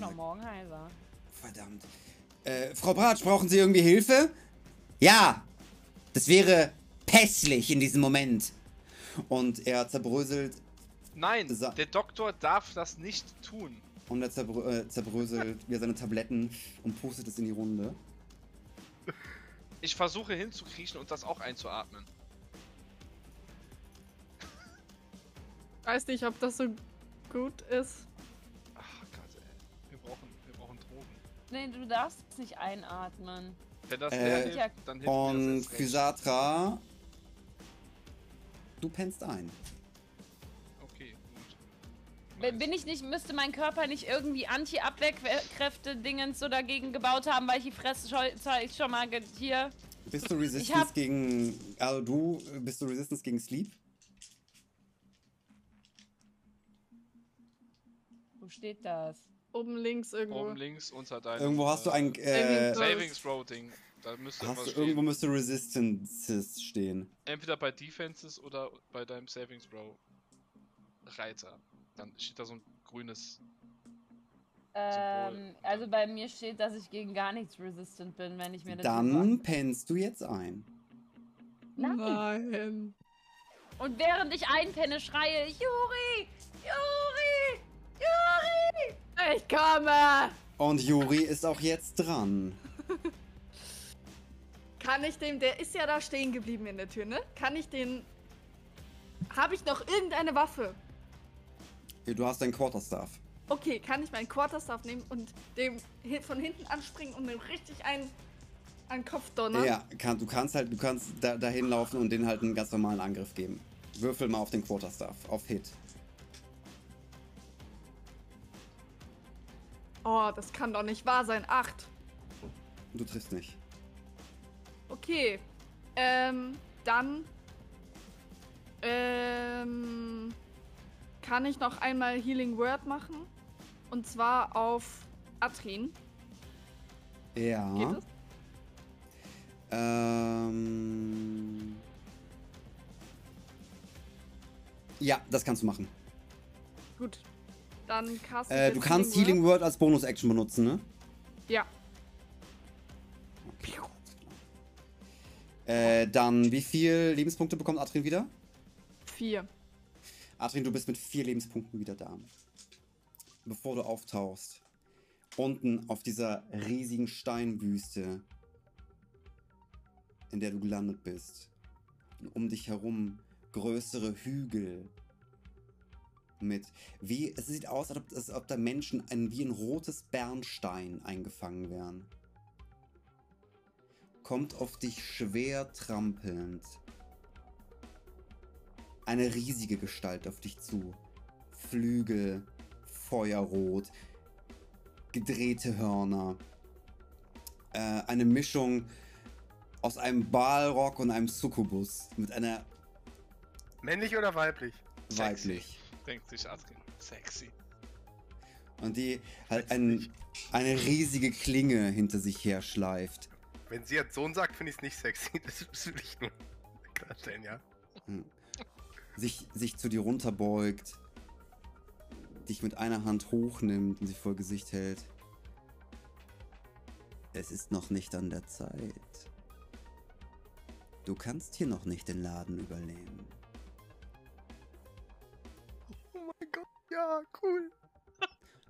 auch morgen heiser. Verdammt. Äh, Frau Bratsch, brauchen Sie irgendwie Hilfe? Ja! Das wäre pässlich in diesem Moment. Und er zerbröselt Nein, Sa- der Doktor darf das nicht tun. und er zerbrö äh, zerbröselt wieder seine Tabletten und pustet es in die Runde. Ich versuche hinzukriechen und das auch einzuatmen. weiß nicht, ob das so gut ist. Ach Gott, ey. Wir brauchen, wir brauchen Drogen. Nee, du darfst es nicht einatmen. Wenn das Äh, hilft, dann hilft Und. Physatra, du pennst ein. Okay, gut. Bin bin ich nicht, müsste mein Körper nicht irgendwie Anti-Abwehrkräfte-Dingens so dagegen gebaut haben, weil ich die Fresse schon, schon mal hier. Bist du Resistance hab- gegen. Also du bist du Resistance gegen Sleep? Wo steht das? Oben links irgendwo. Oben links unter deinem. Irgendwo hast du ein. Äh, Saving Savings Throw Ding. Da müsste hast du, irgendwo müsste Resistances stehen. Entweder bei Defenses oder bei deinem Savings Throw Reiter. Dann steht da so ein grünes. Ähm, also bei mir steht, dass ich gegen gar nichts resistant bin, wenn ich mir das Dann pennst du jetzt ein. Nein. Nein. Und während ich einpenne, schreie ich, Juri! Juri! Juri! Ich komme! Und Juri ist auch jetzt dran. Kann ich dem, der ist ja da stehen geblieben in der Tür, ne? Kann ich den. Habe ich noch irgendeine Waffe? Du hast deinen Quarterstaff. Okay, kann ich meinen Quarterstaff nehmen und dem von hinten anspringen und dem richtig einen an den Kopf donnern? Ja, kann, du kannst halt, du kannst da, dahin laufen und den halt einen ganz normalen Angriff geben. Würfel mal auf den Quarterstaff, auf Hit. Oh, das kann doch nicht wahr sein. Acht. Du triffst nicht. Okay. Ähm, dann. Ähm. Kann ich noch einmal Healing Word machen? Und zwar auf Atrin. Ja. Geht es? Ähm. Ja, das kannst du machen. Gut. Dann cast Äh, du kannst Healing Word als Bonus-Action benutzen, ne? Ja. Äh, dann, wie viel Lebenspunkte bekommt Adrien wieder? Vier. Adrien, du bist mit vier Lebenspunkten wieder da. Bevor du auftauchst, unten auf dieser riesigen Steinwüste, in der du gelandet bist, und um dich herum größere Hügel mit, wie, es sieht aus, als ob, als ob da Menschen ein, wie ein rotes Bernstein eingefangen wären. Kommt auf dich schwer trampelnd eine riesige Gestalt auf dich zu. Flügel, Feuerrot, gedrehte Hörner. Äh, eine Mischung aus einem Balrog und einem Succubus mit einer Männlich oder weiblich? weiblich. Denkt sich Adrian. Sexy. Und die halt ein, eine riesige Klinge hinter sich her schleift. Wenn sie jetzt Sohn sagt, finde ich es nicht sexy. Das will ich nur klarstellen, ja. Sich, sich zu dir runterbeugt, dich mit einer Hand hochnimmt und sie vor Gesicht hält. Es ist noch nicht an der Zeit. Du kannst hier noch nicht den Laden übernehmen. Oh mein Gott, ja, cool.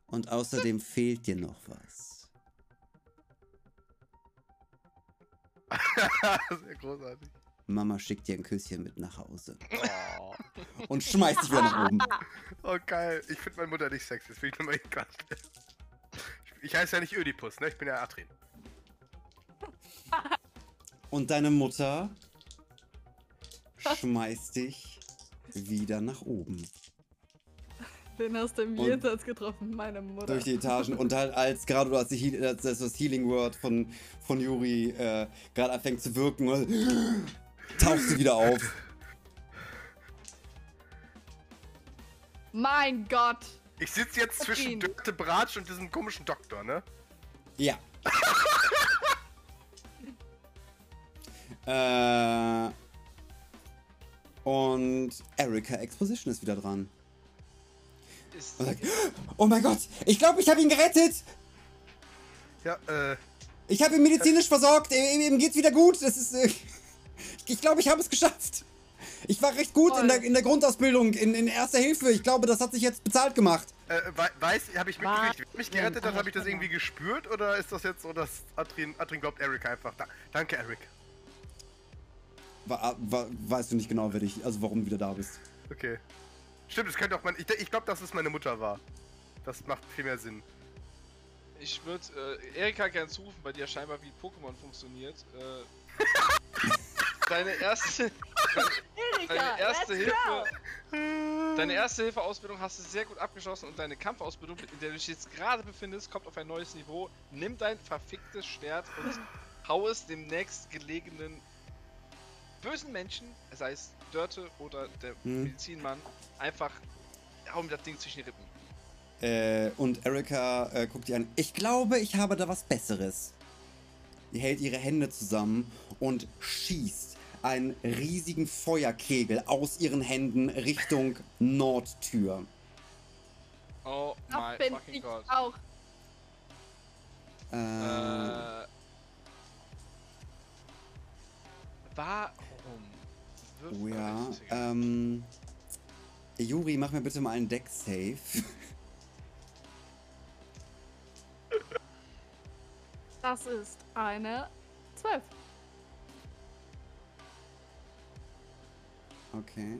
Und außerdem fehlt dir noch was. Sehr großartig. Mama schickt dir ein Küsschen mit nach Hause. Oh, Und schmeißt dich wieder nach oben. oh geil. Ich finde meine Mutter nicht sexy. Das will ich nur mal eben klarstellen. Ich, ich heiße ja nicht Ödipus, ne? Ich bin ja Atrin. Und deine Mutter schmeißt dich wieder nach oben. Den hast du im Jenseits getroffen, meine Mutter. durch die Etagen und halt als gerade du als, die als das Healing Word von, von Yuri äh, gerade anfängt zu wirken, tauchst du wieder auf. Mein Gott! Ich sitze jetzt zwischen. Dörte Bratsch und diesem komischen Doktor, ne? Ja. äh, und Erika Exposition ist wieder dran. Ist, Und sagt, oh mein Gott, ich glaube, ich habe ihn gerettet. Ja, äh, Ich habe ihn medizinisch versorgt. Ihm, ihm geht's wieder gut. Das ist, äh, ich glaube, ich habe es geschafft. Ich war recht gut in der, in der Grundausbildung, in, in Erster Hilfe. Ich glaube, das hat sich jetzt bezahlt gemacht. äh, wei- weiß, habe ich mitgekriegt, wer mich gerettet hat, habe ich das irgendwie gespürt oder ist das jetzt so, dass Atrin, Atrin glaubt Eric einfach? Da, danke, Eric. Wa- wa- weißt du nicht genau, wer dich, also warum du wieder da bist. Okay. Stimmt, es könnte auch mein. Ich, ich glaube, dass es meine Mutter war. Das macht viel mehr Sinn. Ich würde äh, Erika gern zurufen, bei dir scheinbar wie Pokémon funktioniert. Äh, deine erste, Erika, deine erste go! Hilfe, deine erste Hilfeausbildung hast du sehr gut abgeschlossen und deine Kampfausbildung, in der du dich jetzt gerade befindest, kommt auf ein neues Niveau. Nimm dein verficktes Schwert und hau es dem nächstgelegenen bösen Menschen, sei es Dörte oder der Hm. Medizinmann, einfach hau mir das Ding zwischen die Rippen. Äh, und Erika äh, guckt die an. Ich glaube, ich habe da was Besseres. Die hält ihre Hände zusammen und schießt einen riesigen Feuerkegel aus ihren Händen Richtung Nordtür. Oh bin fucking ich god. auch. Äh, Äh, warum? Oh ja. Ähm, Juri, mach mir bitte mal einen Deck-Save. Das ist eine 12. Okay.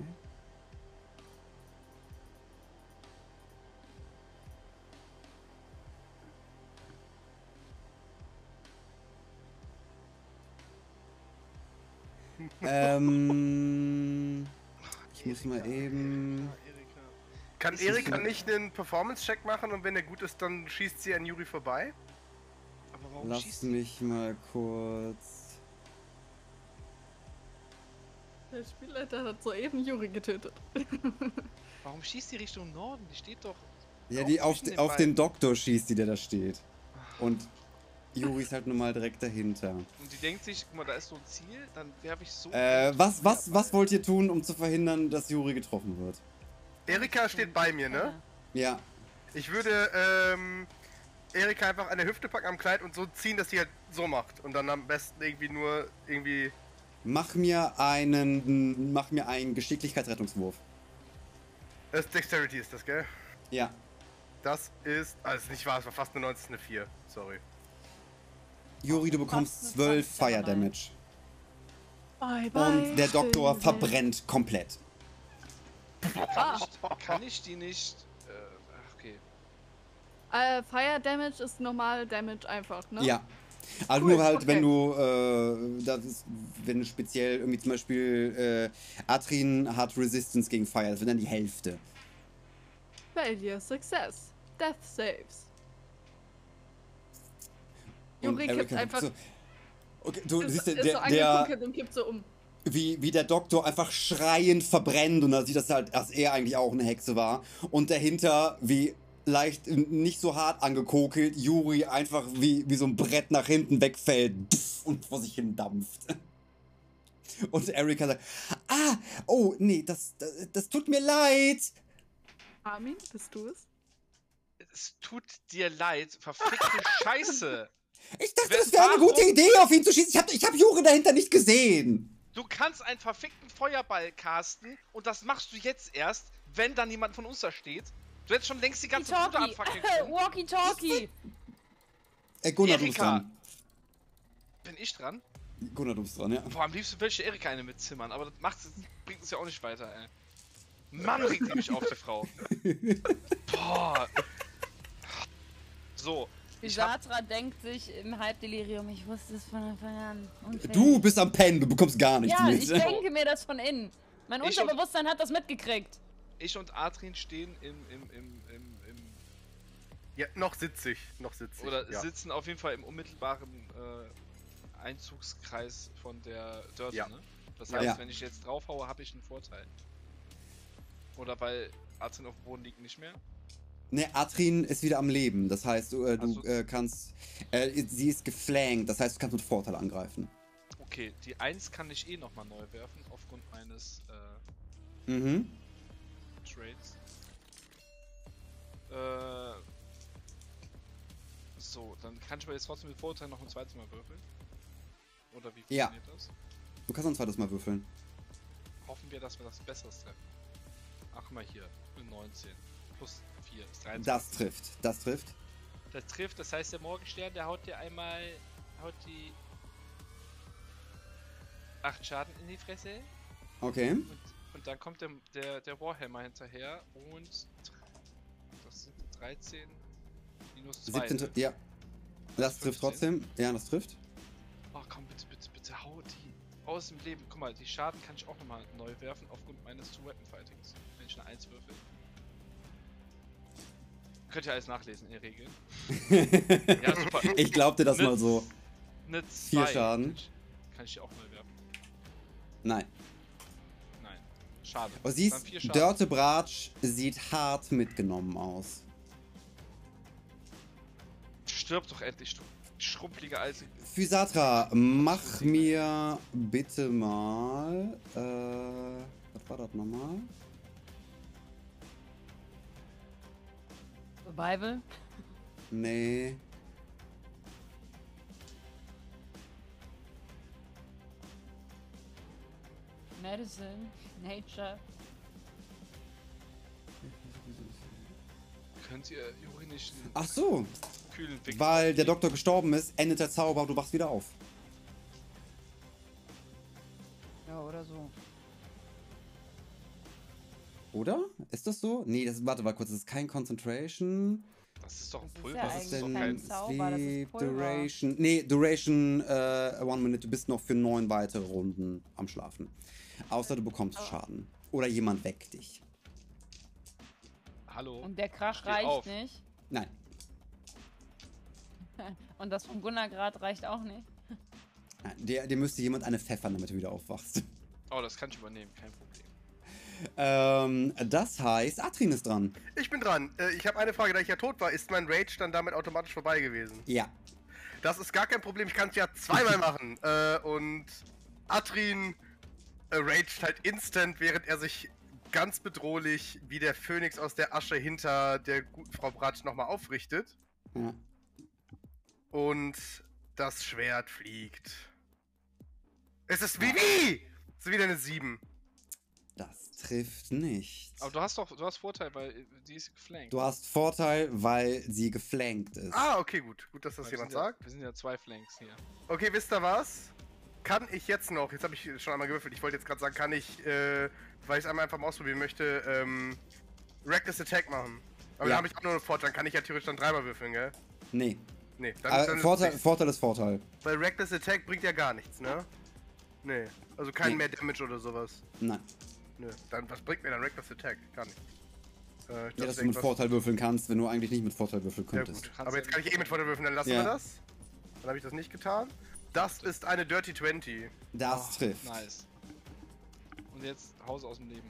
Ähm, ich muss mal eben. Kann Erika nicht einen Performance-Check machen und wenn er gut ist, dann schießt sie an Yuri vorbei? Aber warum Lass schießt mich mal kurz. Der Spielleiter hat soeben Juri getötet. Warum schießt die Richtung Norden? Die steht doch. Ja, die auf, auf den. Doktor schießt, die der da steht. Und Juri ist halt nun mal direkt dahinter. Und die denkt sich, guck mal, da ist so ein Ziel, dann werfe ich so. Äh, was, was, was wollt ihr tun, um zu verhindern, dass Juri getroffen wird? Erika steht bei mir, ne? Ja. Ich würde ähm, Erika einfach an der Hüfte packen am Kleid und so ziehen, dass sie halt so macht. Und dann am besten irgendwie nur irgendwie. Mach mir einen. Mach mir einen Geschicklichkeitsrettungswurf. Das Dexterity ist das, gell? Ja. Das ist. Also nicht wahr, es war fast eine 19, eine 4. Sorry. Juri, du bekommst 12 Fire Damage. Bye, bye. Und der Doktor Schön. verbrennt komplett. Ah, Kann ich die nicht. Äh, ach, okay. äh, Fire Damage ist normal Damage einfach, ne? Ja. Also Cool, nur halt, okay. wenn du, äh, das ist, wenn du speziell irgendwie zum Beispiel, äh, Atrin hat Resistance gegen Fire, das wird dann die Hälfte. Failure, Success, Death Saves. Juri kippt einfach. So, okay, du ist, siehst, ist der, so der, und kippt so um. wie, wie der Doktor einfach schreiend verbrennt und da sieht das halt, dass er eigentlich auch eine Hexe war. Und dahinter, wie leicht nicht so hart angekokelt, Juri einfach wie, wie so ein Brett nach hinten wegfällt und vor sich hin dampft. Und Erika sagt, ah, oh, nee, das, das, das tut mir leid. Armin, bist du es? Es tut dir leid, verfickte Scheiße. Ich dachte, das wäre eine gute Idee, auf ihn zu schießen. Ich habe ich hab Juri dahinter nicht gesehen. Du kannst einen verfickten Feuerball casten und das machst du jetzt erst, wenn dann jemand von uns da steht. Du hättest schon längst die ganze Bude Walkie-Talkie. anfackeln können. Walkie-Talkie. Äh, Gunnar, du bist dran. Bin ich dran? Gunnar, du bist dran, ja. Boah, am liebsten welche Erika eine mitzimmern, aber das macht, bringt uns ja auch nicht weiter, ey. Mann, regt die mich auf, die Frau. Boah. So, ich hab, Satra denkt sich im Halbdelirium, ich wusste es von Anfang an. Unfähig. Du bist am Pennen, du bekommst gar nichts Ja, mit. ich denke mir das von innen. Mein Ich und- Unterbewusstsein hat das mitgekriegt. ich und Adrian stehen im, im, im, im, im Ja, noch sitze ich. Noch sitze ich. oder ja. sitzen auf jeden Fall im unmittelbaren äh, Einzugskreis von der Dörte, Ja. ne? Das heißt, Ja. wenn ich jetzt draufhaue, habe ich einen Vorteil. Oder weil Adrian auf dem Boden liegt nicht mehr. Ne, Atrin ist wieder am Leben. Das heißt, du, äh, du äh, kannst. Äh, sie ist geflankt, das heißt, du kannst mit Vorteil angreifen. Okay, die 1 kann ich eh nochmal neu werfen, aufgrund meines äh, Mhm. Trades. Äh, so, dann kann ich aber jetzt trotzdem mit Vorteil noch ein zweites Mal würfeln. Oder wie Ja. funktioniert das? Du kannst noch ein zweites Mal würfeln. Hoffen wir, dass wir das Besseres treffen. Ach mal hier, eine 19. Plus 4 ist 23. Das trifft. Das trifft. Das trifft, das heißt, der Morgenstern, der haut dir einmal, haut die 8 Schaden in die Fresse. Okay. Und, und dann kommt der, der, der Warhammer hinterher und das sind 13 minus 2. 17. Ne? Ja. Das trifft 15. trotzdem. Ja, das trifft. Oh komm, bitte, bitte, bitte, hau die aus dem Leben. Guck mal, die Schaden kann ich auch nochmal neu werfen aufgrund meines Two-Weapon-Fightings. Wenn ich eine 1 würfel. Könnt ihr alles nachlesen in den Regeln. Ja, super. ich glaub dir das Ne- mal so. Eine Vier 2 Schaden. Kann ich, die auch neu werfen? Nein. Nein. Schade. Aber siehst. Dörte Bratsch sieht hart mitgenommen aus. Stirb doch endlich, du schrumpelige alte. Physatra, mach mir bitte mal. Äh, was war das nochmal? Survival? Nee. Medicine? Nature? Könnt ihr Juri nicht einen Ach so, kühlen Weg weil der Doktor gestorben ist, endet der Zauber, du wachst wieder auf. Ja, oder so. Oder? Ist das so? Nee, das, warte mal kurz, das ist kein Concentration. Das ist doch ein Das ist Pulver. ja das ist kein. kein Zauber, das ist Sleep, Pulver. Duration. Nee, Duration, äh, one minute, du bist noch für neun weitere Runden am Schlafen. Außer du bekommst Aber- Schaden. Oder jemand weckt dich. Hallo. Und der Krach reicht auf. nicht. Nein. Und das vom Gunnergrad reicht auch nicht. Nein, dir, dir müsste jemand eine pfeffern, damit du wieder aufwachst. Oh, das kann ich übernehmen, kein Problem. Ähm, das heißt, Atrin ist dran. Ich bin dran. Äh, ich habe eine Frage, da ich ja tot war, ist mein Rage dann damit automatisch vorbei gewesen? Ja. Das ist gar kein Problem, ich kann es ja zweimal machen. Äh, und Atrin äh, raged halt instant, während er sich ganz bedrohlich wie der Phönix aus der Asche hinter der guten Frau Bratsch nochmal aufrichtet. ja. Und das Schwert fliegt. Es ist Vivi! Es ist wieder eine 7. Das trifft nicht. Aber du hast doch, du hast Vorteil, weil äh, die ist geflankt. Du hast Vorteil, weil sie geflankt ist. Ah, okay, gut. Gut, dass das Weil wir jemand sind ja, sagt. Wir sind ja zwei Flanks hier. Okay, wisst ihr was? Kann ich jetzt noch, jetzt habe ich schon einmal gewürfelt, ich wollte jetzt gerade sagen, kann ich, äh, weil ich es einmal einfach mal ausprobieren möchte, ähm, Reckless Attack machen. Aber Ja. dann habe ich auch nur einen Vorteil, dann kann ich ja theoretisch dann dreimal würfeln, gell? Nee. Nee, dann, Aber dann Vorteil, nichts. Vorteil ist Vorteil. Weil Reckless Attack bringt ja gar nichts, ne? Nee, also kein Nee. mehr Damage oder sowas. Nein. Nö, dann, was bringt mir dann Reckless Attack? Gar nichts. Äh, ich Ja, dass das du mit Vorteil würfeln kannst, wenn du eigentlich nicht mit Vorteil würfeln Ja könntest. gut, Kannst aber ja jetzt kann nicht ich eh mit Vorteil würfeln, dann lassen Ja. wir das. Dann habe ich das nicht getan. Das ist eine Dirty 20. Das Oh, trifft. Nice. Und jetzt Hause aus dem Leben.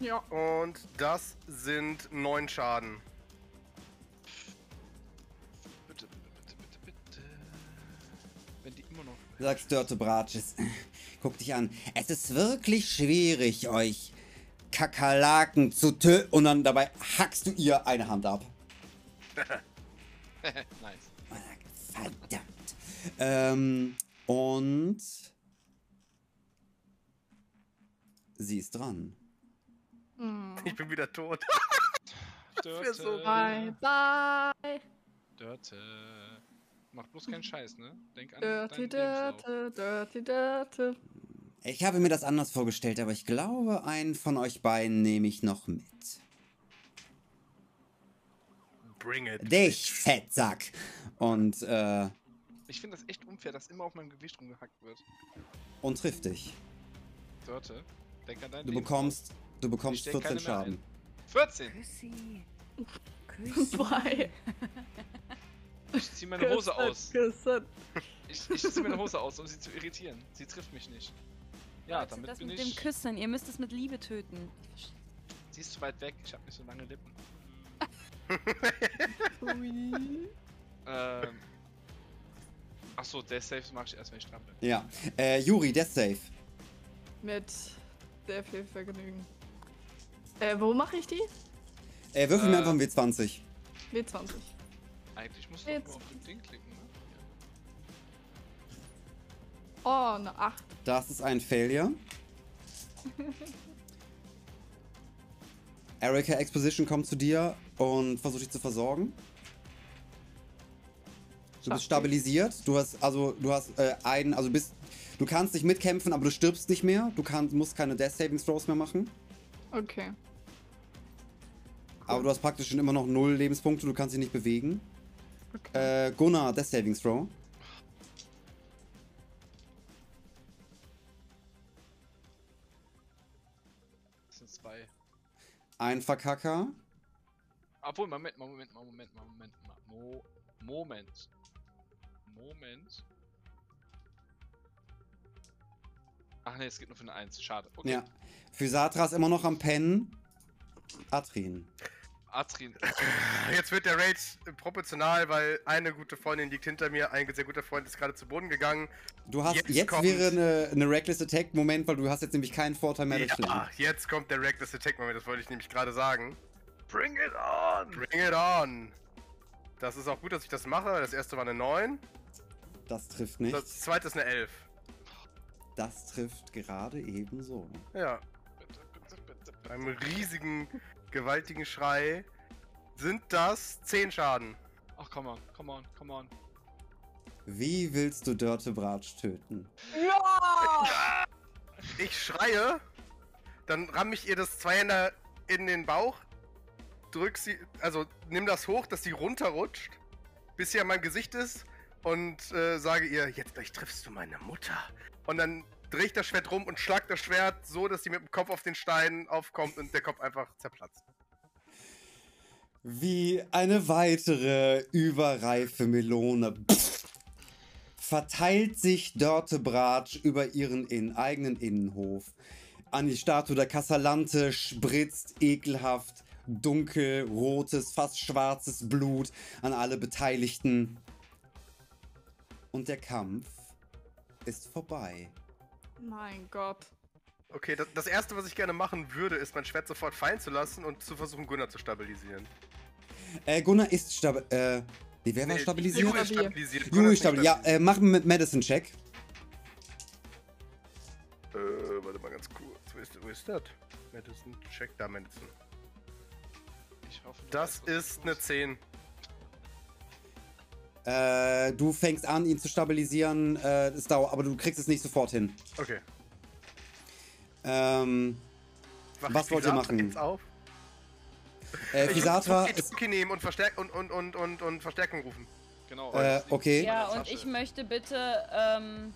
Ja. Und das sind neun Schaden. Bitte, bitte, bitte, bitte, bitte. Wenn die immer noch. Sagt Dörte Bratschis. Guck dich an. Es ist wirklich schwierig, euch Kakerlaken zu töten. Und dann dabei hackst du ihr eine Hand ab. nice. Verdammt. Ähm, und. Sie ist dran. Hm. Ich bin wieder tot. Dörte. so Bye, bye. Dörte. Mach bloß keinen Scheiß, ne? Denk an Dirty, dirty, dirty, dirty. Ich habe mir das anders vorgestellt, aber ich glaube, einen von euch beiden nehme ich noch mit. Bring it. Dich, Fettsack! Und, äh, Ich finde das echt unfair, dass immer auf meinem Gewicht rumgehackt wird. und trifft dich. Dörte. Denk an deinen Du bekommst, du bekommst stell 14 keine mehr Schaden. ein. 14! Küssi. Küssi. Bye. Ich zieh meine Hose aus. Ich, ich zieh meine Hose aus, um sie zu irritieren. Sie trifft mich nicht. Ja, Leute, damit das bin mit ich. dem Küssen, ihr müsst es mit Liebe töten. Sie ist zu weit weg, ich habe nicht so lange Lippen. ähm. Achso, Death Saves mache ich erst, wenn ich dran bin. Ja. Äh, Juri, Death Save. Mit sehr viel Vergnügen. Äh, wo mache ich die? Äh, würfel mir Äh. einfach ein W20. W20. Eigentlich musst du Jetzt. nur auf den Ding klicken, ne? Oh, eine 8. Das ist ein Failure. Erika Exposition kommt zu dir und versucht dich zu versorgen. Du bist stabilisiert. Du hast also du hast äh, einen, also du bist du kannst nicht mitkämpfen, aber du stirbst nicht mehr. Du kannst musst keine Death Saving Throws mehr machen. Okay. Aber du hast praktisch schon immer noch null Lebenspunkte. Du kannst dich nicht bewegen. Okay. Äh, Gunnar, Death Savings Throw. Das sind zwei. Ein Verkacker. Obwohl, Moment, Moment, Moment, Moment, Moment, Mo Moment. Moment. Ach ne, es geht nur für eine Eins. Schade. Okay. Ja. Physatra ist immer noch am Pennen. Atrin. Atrin. Jetzt wird der Raid proportional, weil eine gute Freundin liegt hinter mir, ein sehr guter Freund ist gerade zu Boden gegangen. Du hast Jetzt jetzt, kommt- wäre eine, eine Reckless Attack Moment, weil du hast jetzt nämlich keinen Vorteil mehr durch Ja, jetzt kommt der Reckless Attack Moment, das wollte ich nämlich gerade sagen. Bring it on! Bring it on! Das ist auch gut, dass ich das mache. Das erste war eine 9, Das trifft nicht. das zweite ist eine 11. Das trifft gerade ebenso. Ja, Bitte, bitte, bitte, bitte. beim riesigen, gewaltigen Schrei sind das 10 Schaden. Ach, come on, come on, come on. Wie willst du Dörte Bratsch töten? Ja! Ich schreie, dann ramme ich ihr das Zweihänder in den Bauch, drück sie, also nimm das hoch, dass sie runterrutscht, bis sie an meinem Gesicht ist und äh, sage ihr, jetzt gleich triffst du meine Mutter. Und dann drehe ich das Schwert rum und schlag das Schwert so, dass sie mit dem Kopf auf den Stein aufkommt und der Kopf einfach zerplatzt. Wie eine weitere überreife Melone verteilt sich Dörte Bratsch über ihren in eigenen Innenhof. An die Statue der Kassalante spritzt ekelhaft dunkelrotes, fast schwarzes Blut an alle Beteiligten. Und der Kampf ist vorbei. Mein Gott. Okay, das, das erste, was ich gerne machen würde, ist mein Schwert sofort fallen zu lassen und zu versuchen, Gunnar zu stabilisieren. Äh, Gunnar ist stabil. Äh, nee, wer war Nee, stabilisiert? Juri stabilisiert. Gunnar Juri ist stabil. Ja, äh, mach einen Medicine-Check. Äh, warte mal ganz kurz. Wo ist, wo ist das? Medicine, check da Medicine. Ich hoffe, Das ist eine los 10. Äh, du fängst an, ihn zu stabilisieren. Äh, es dauert, aber du kriegst es nicht sofort hin. Okay. Ähm, Wach Was ich wollt ihr machen? Jetzt auf? äh, Ich Fisatra ist. Tuki nehmen und, Verstärk und, und, und, und, und Verstärkung rufen. Genau. Äh, liegt okay. Ja, und ich möchte bitte, ähm,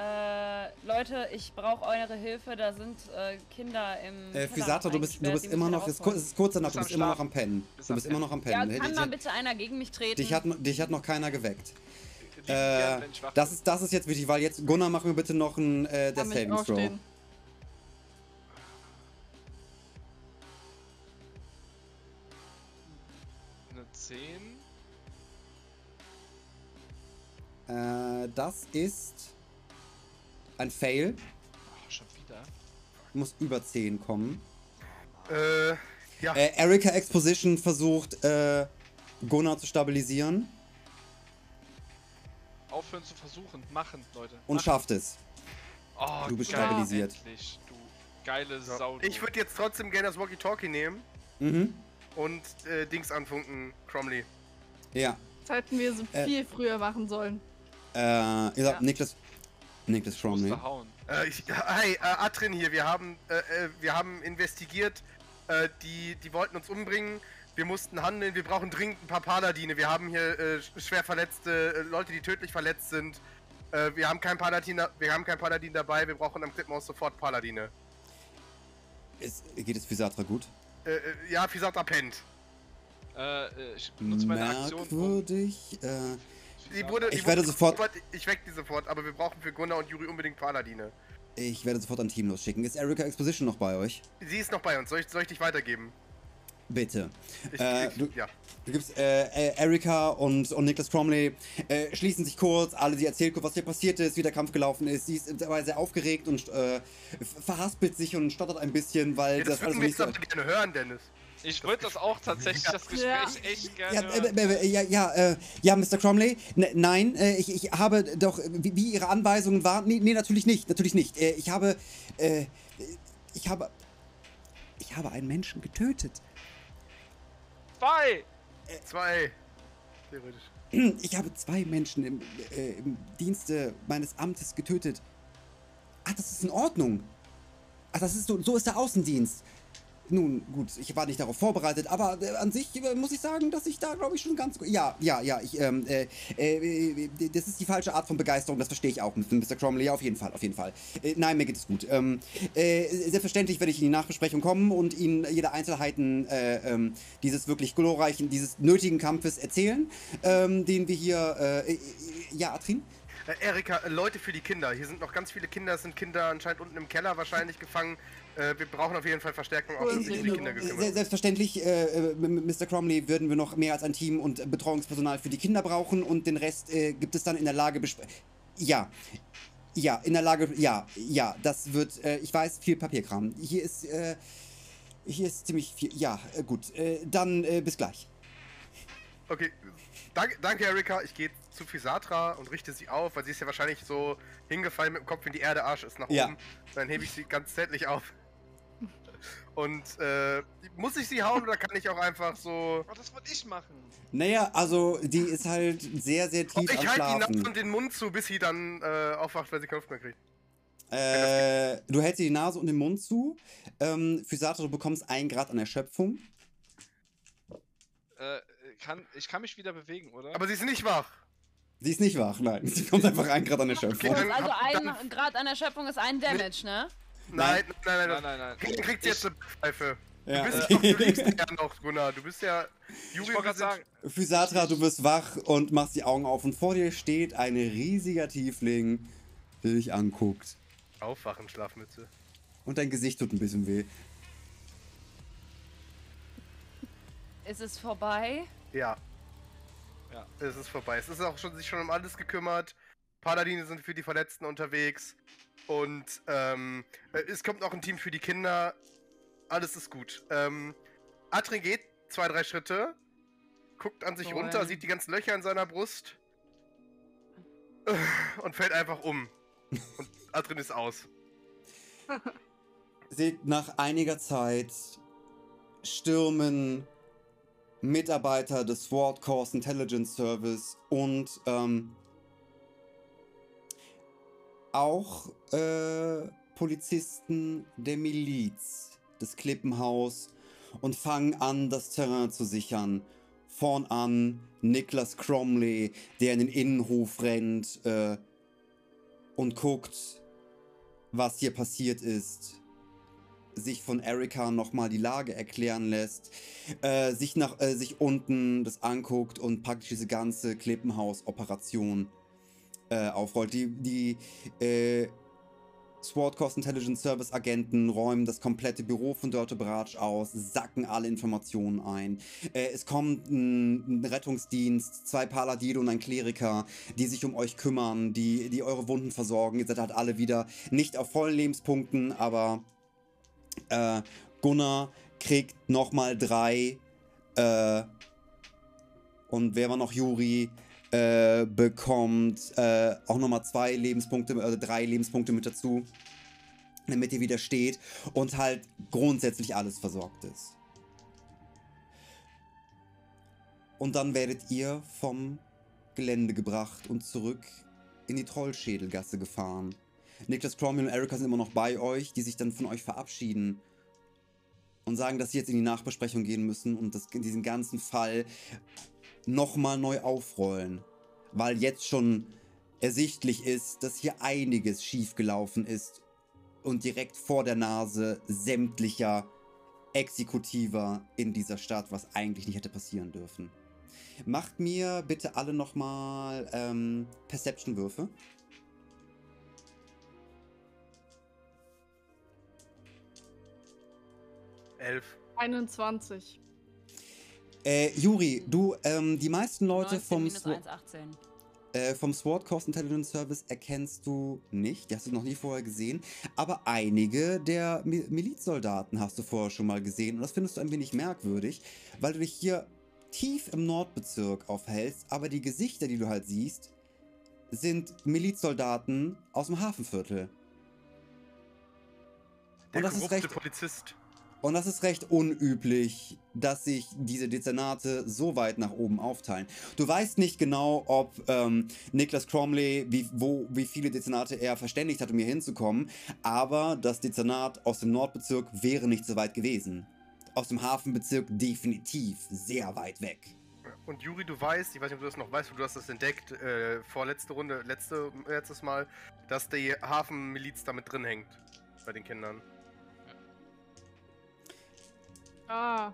äh, Leute, ich brauche eure Hilfe. Da sind äh, Kinder im. Äh, Fisatra, du bist, du bist immer noch. Es ist, kurz, danach, du am bist immer noch am Pennen. Du bist immer noch am Ja, Pennen. kann dich, mal bitte einer gegen mich treten? dich, hat, dich hat noch keiner geweckt. Äh, das bin. ist, das ist jetzt wichtig, weil jetzt, Gunnar, machen wir bitte noch einen äh, Death Kann Savings Throw. Eine 10. Äh, das ist ein Fail. Oh, schon wieder. Muss über 10 kommen. Äh, ja. Äh, Erika Exposition versucht, äh, Gunnar zu stabilisieren Aufhören zu versuchen. Machen, Leute. und Machen. schafft es. Oh, Du bist geil, stabilisiert. Endlich, du geile so. Sau. Du. Ich würde jetzt trotzdem gerne das Walkie-Talkie nehmen Mhm. und äh, Dings anfunken, Cromley. Ja. Das hätten wir so Äh. viel früher machen sollen. Äh, ihr Ja. sagt Niklas. Niklas Fromley. musste hauen. Äh, ich, hi, äh, Atrin hier. Wir haben, äh, äh, wir haben investigiert. Äh, die, die wollten uns umbringen. Wir mussten handeln. Wir brauchen dringend ein paar Paladine. Wir haben hier äh, sch- schwer verletzte äh, Leute, die tödlich verletzt sind. Äh, wir haben kein Paladin, wir haben kein Paladin dabei. Wir brauchen am Klippenhaus sofort Paladine. Ist, geht es Fisatra gut? Ja, Fisata pennt. Äh, ich nutze meine Aktion. Um, Merkwürdig. Äh, Die wurde, die Ich werde wurde sofort-. Ich weck die sofort, aber wir brauchen für Gunnar und Juri unbedingt Paladine. ich werde sofort ein Team losschicken. Ist Erika Exposition noch bei euch? Sie ist noch bei uns. Soll ich, soll ich dich weitergeben? Bitte. Ich, Äh, ich, du- ja. Du gibst äh, äh, Erika und, und Niklas Cromley äh, schließen sich kurz, alle sie erzählt kurz, was hier passiert ist, wie der Kampf gelaufen ist. Sie ist dabei sehr aufgeregt und äh, verhaspelt sich und stottert ein bisschen, weil ja das, das alles nicht so. aber gerne hören, Dennis. Ich wollte das auch tatsächlich, das Gespräch Ja. echt gerne. Ja, hören. äh, äh, ja, ja, äh, ja, Mr. Cromley, n- nein, äh, ich, ich habe doch, äh, wie, wie Ihre Anweisungen waren, nee, nee, natürlich nicht, natürlich nicht. Äh, ich habe, äh, ich habe, ich habe einen Menschen getötet. Zwei! Zwei. Theoretisch. Ich habe zwei Menschen im, äh, im Dienste meines Amtes getötet. Ach, das ist in Ordnung. Ach, das ist so, so ist der Außendienst. Nun, gut, ich war nicht darauf vorbereitet, aber äh, an sich äh, muss ich sagen, dass ich da, glaube ich, schon ganz gut. Ja, ja, ja, ich, ähm, äh, äh, das ist die falsche Art von Begeisterung, das verstehe ich auch Mr. Cromley. Auf jeden Fall, auf jeden Fall. Äh, nein, mir geht es gut. Ähm, äh, selbstverständlich werde ich in die Nachbesprechung kommen und Ihnen jede Einzelheiten äh, ähm, dieses wirklich glorreichen, dieses nötigen Kampfes erzählen, ähm, den wir hier, äh, äh, ja, Atrin? Äh, Erika, äh, Leute für die Kinder. Hier sind noch ganz viele Kinder. Es sind Kinder anscheinend unten im Keller wahrscheinlich gefangen. Äh, wir brauchen auf jeden Fall Verstärkung, auch um die Kinder gekümmert. Se- Selbstverständlich, äh, äh, Mr. Cromley, würden wir noch mehr als ein Team und Betreuungspersonal für die Kinder brauchen und den Rest äh, gibt es dann in der Lage Ja. Ja, in der Lage, ja, ja, das wird, äh, ich weiß, viel Papierkram. Hier ist, äh, hier ist ziemlich viel, ja, gut, dann bis gleich. Okay, danke, danke Erika. Ich gehe zu Fisatra und richte sie auf, weil sie ist ja wahrscheinlich so hingefallen mit dem Kopf in die Erde, Arsch ist nach Ja. oben. Dann hebe ich sie ganz zärtlich auf. Und äh, muss ich sie hauen oder kann ich auch einfach so. Oh, das wollte ich machen. Naja, also, die ist halt sehr, sehr Oh, tief ich am halte die Nase und den Mund zu, bis sie dann äh, aufwacht, weil sie keine Luft mehr kriegt. Äh, du hältst dir die Nase und den Mund zu. Ähm, Physatra, du bekommst ein Grad an Erschöpfung. Äh, kann, ich kann mich wieder bewegen, oder? Aber sie ist nicht wach. Sie ist nicht wach, nein. Sie bekommt einfach ein Grad an Erschöpfung. Okay, also ein Grad an Erschöpfung ist ein Damage, ne? Nein, nein, nein, nein, nein. nein, nein. Dann kriegt sie jetzt eine Pfeife. Ja. Du, bist doch, du ja noch, Gunnar. Du bist ja. Ich Juri, wollte wir gerade sind- sagen, Physatra, du bist wach und machst die Augen auf und vor dir steht ein riesiger Tiefling, der dich anguckt. Aufwachen, Schlafmütze. Und dein Gesicht tut ein bisschen weh. Ist es vorbei? Ja. Ja. Es ist vorbei. Es ist auch schon sich schon um alles gekümmert. Paladine sind für die Verletzten unterwegs. Und ähm, äh, es kommt noch ein Team für die Kinder. Alles ist gut. Ähm, Atrin geht zwei, drei Schritte, guckt an sich Toll. runter, sieht die ganzen Löcher in seiner Brust und fällt einfach um. Und Atrin ist aus. Seht, nach einiger Zeit stürmen Mitarbeiter des Sword Course Intelligence Service und ähm, auch äh, Polizisten der Miliz des Klippenhaus und fangen an, das Terrain zu sichern. Vorn an Niklas Cromley, der in den Innenhof rennt äh, und guckt, was hier passiert ist sich von Erika nochmal die Lage erklären lässt, äh, sich nach äh, sich unten das anguckt und praktisch diese ganze Klippenhaus-Operation äh, aufrollt. Die, die äh, Sword Coast Intelligence Service Agenten räumen das komplette Büro von Dörte Bratsch aus, sacken alle Informationen ein. Äh, es kommt ein, ein Rettungsdienst, zwei Paladine und ein Kleriker, die sich um euch kümmern, die, die eure Wunden versorgen. Ihr seid halt alle wieder nicht auf vollen Lebenspunkten, aber äh, Gunnar kriegt nochmal drei. Äh, und wer war noch Juri? Äh, bekommt äh, auch nochmal zwei Lebenspunkte, also drei Lebenspunkte mit dazu. Damit ihr wieder steht und halt grundsätzlich alles versorgt ist. Und dann werdet ihr vom Gelände gebracht und zurück in die Trollschädelgasse gefahren. Niklas Cromwell und Erika sind immer noch bei euch, die sich dann von euch verabschieden und sagen, dass sie jetzt in die Nachbesprechung gehen müssen und das, diesen ganzen Fall nochmal neu aufrollen. Weil jetzt schon ersichtlich ist, dass hier einiges schiefgelaufen ist und direkt vor der Nase sämtlicher Exekutiver in dieser Stadt, was eigentlich nicht hätte passieren dürfen. Macht mir bitte alle nochmal ähm, Perception-Würfe. Elf. 21. Äh, Juri, du, ähm, die meisten Leute 19 vom, minus Swa- 1, 18. äh, vom Sword Coast Intelligence Service erkennst du nicht. Die hast du noch nie vorher gesehen. Aber einige der Mi Milizsoldaten hast du vorher schon mal gesehen. Und das findest du ein wenig merkwürdig, weil du dich hier tief im Nordbezirk aufhältst. Aber die Gesichter, die du halt siehst, sind Milizsoldaten aus dem Hafenviertel. Der Und das ist korrupte recht- Polizist. Und das ist recht unüblich, dass sich diese Dezernate so weit nach oben aufteilen. Du weißt nicht genau, ob ähm, Niklas Cromley, wie, wo, wie viele Dezernate er verständigt hat, um hier hinzukommen, aber das Dezernat aus dem Nordbezirk wäre nicht so weit gewesen. aus dem Hafenbezirk definitiv sehr weit weg. Und Juri, du weißt, ich weiß nicht, ob du das noch weißt, du hast das entdeckt, äh, vorletzte Runde, letzte, letztes Mal, dass die Hafenmiliz da mit drin hängt. Bei den Kindern. Ah.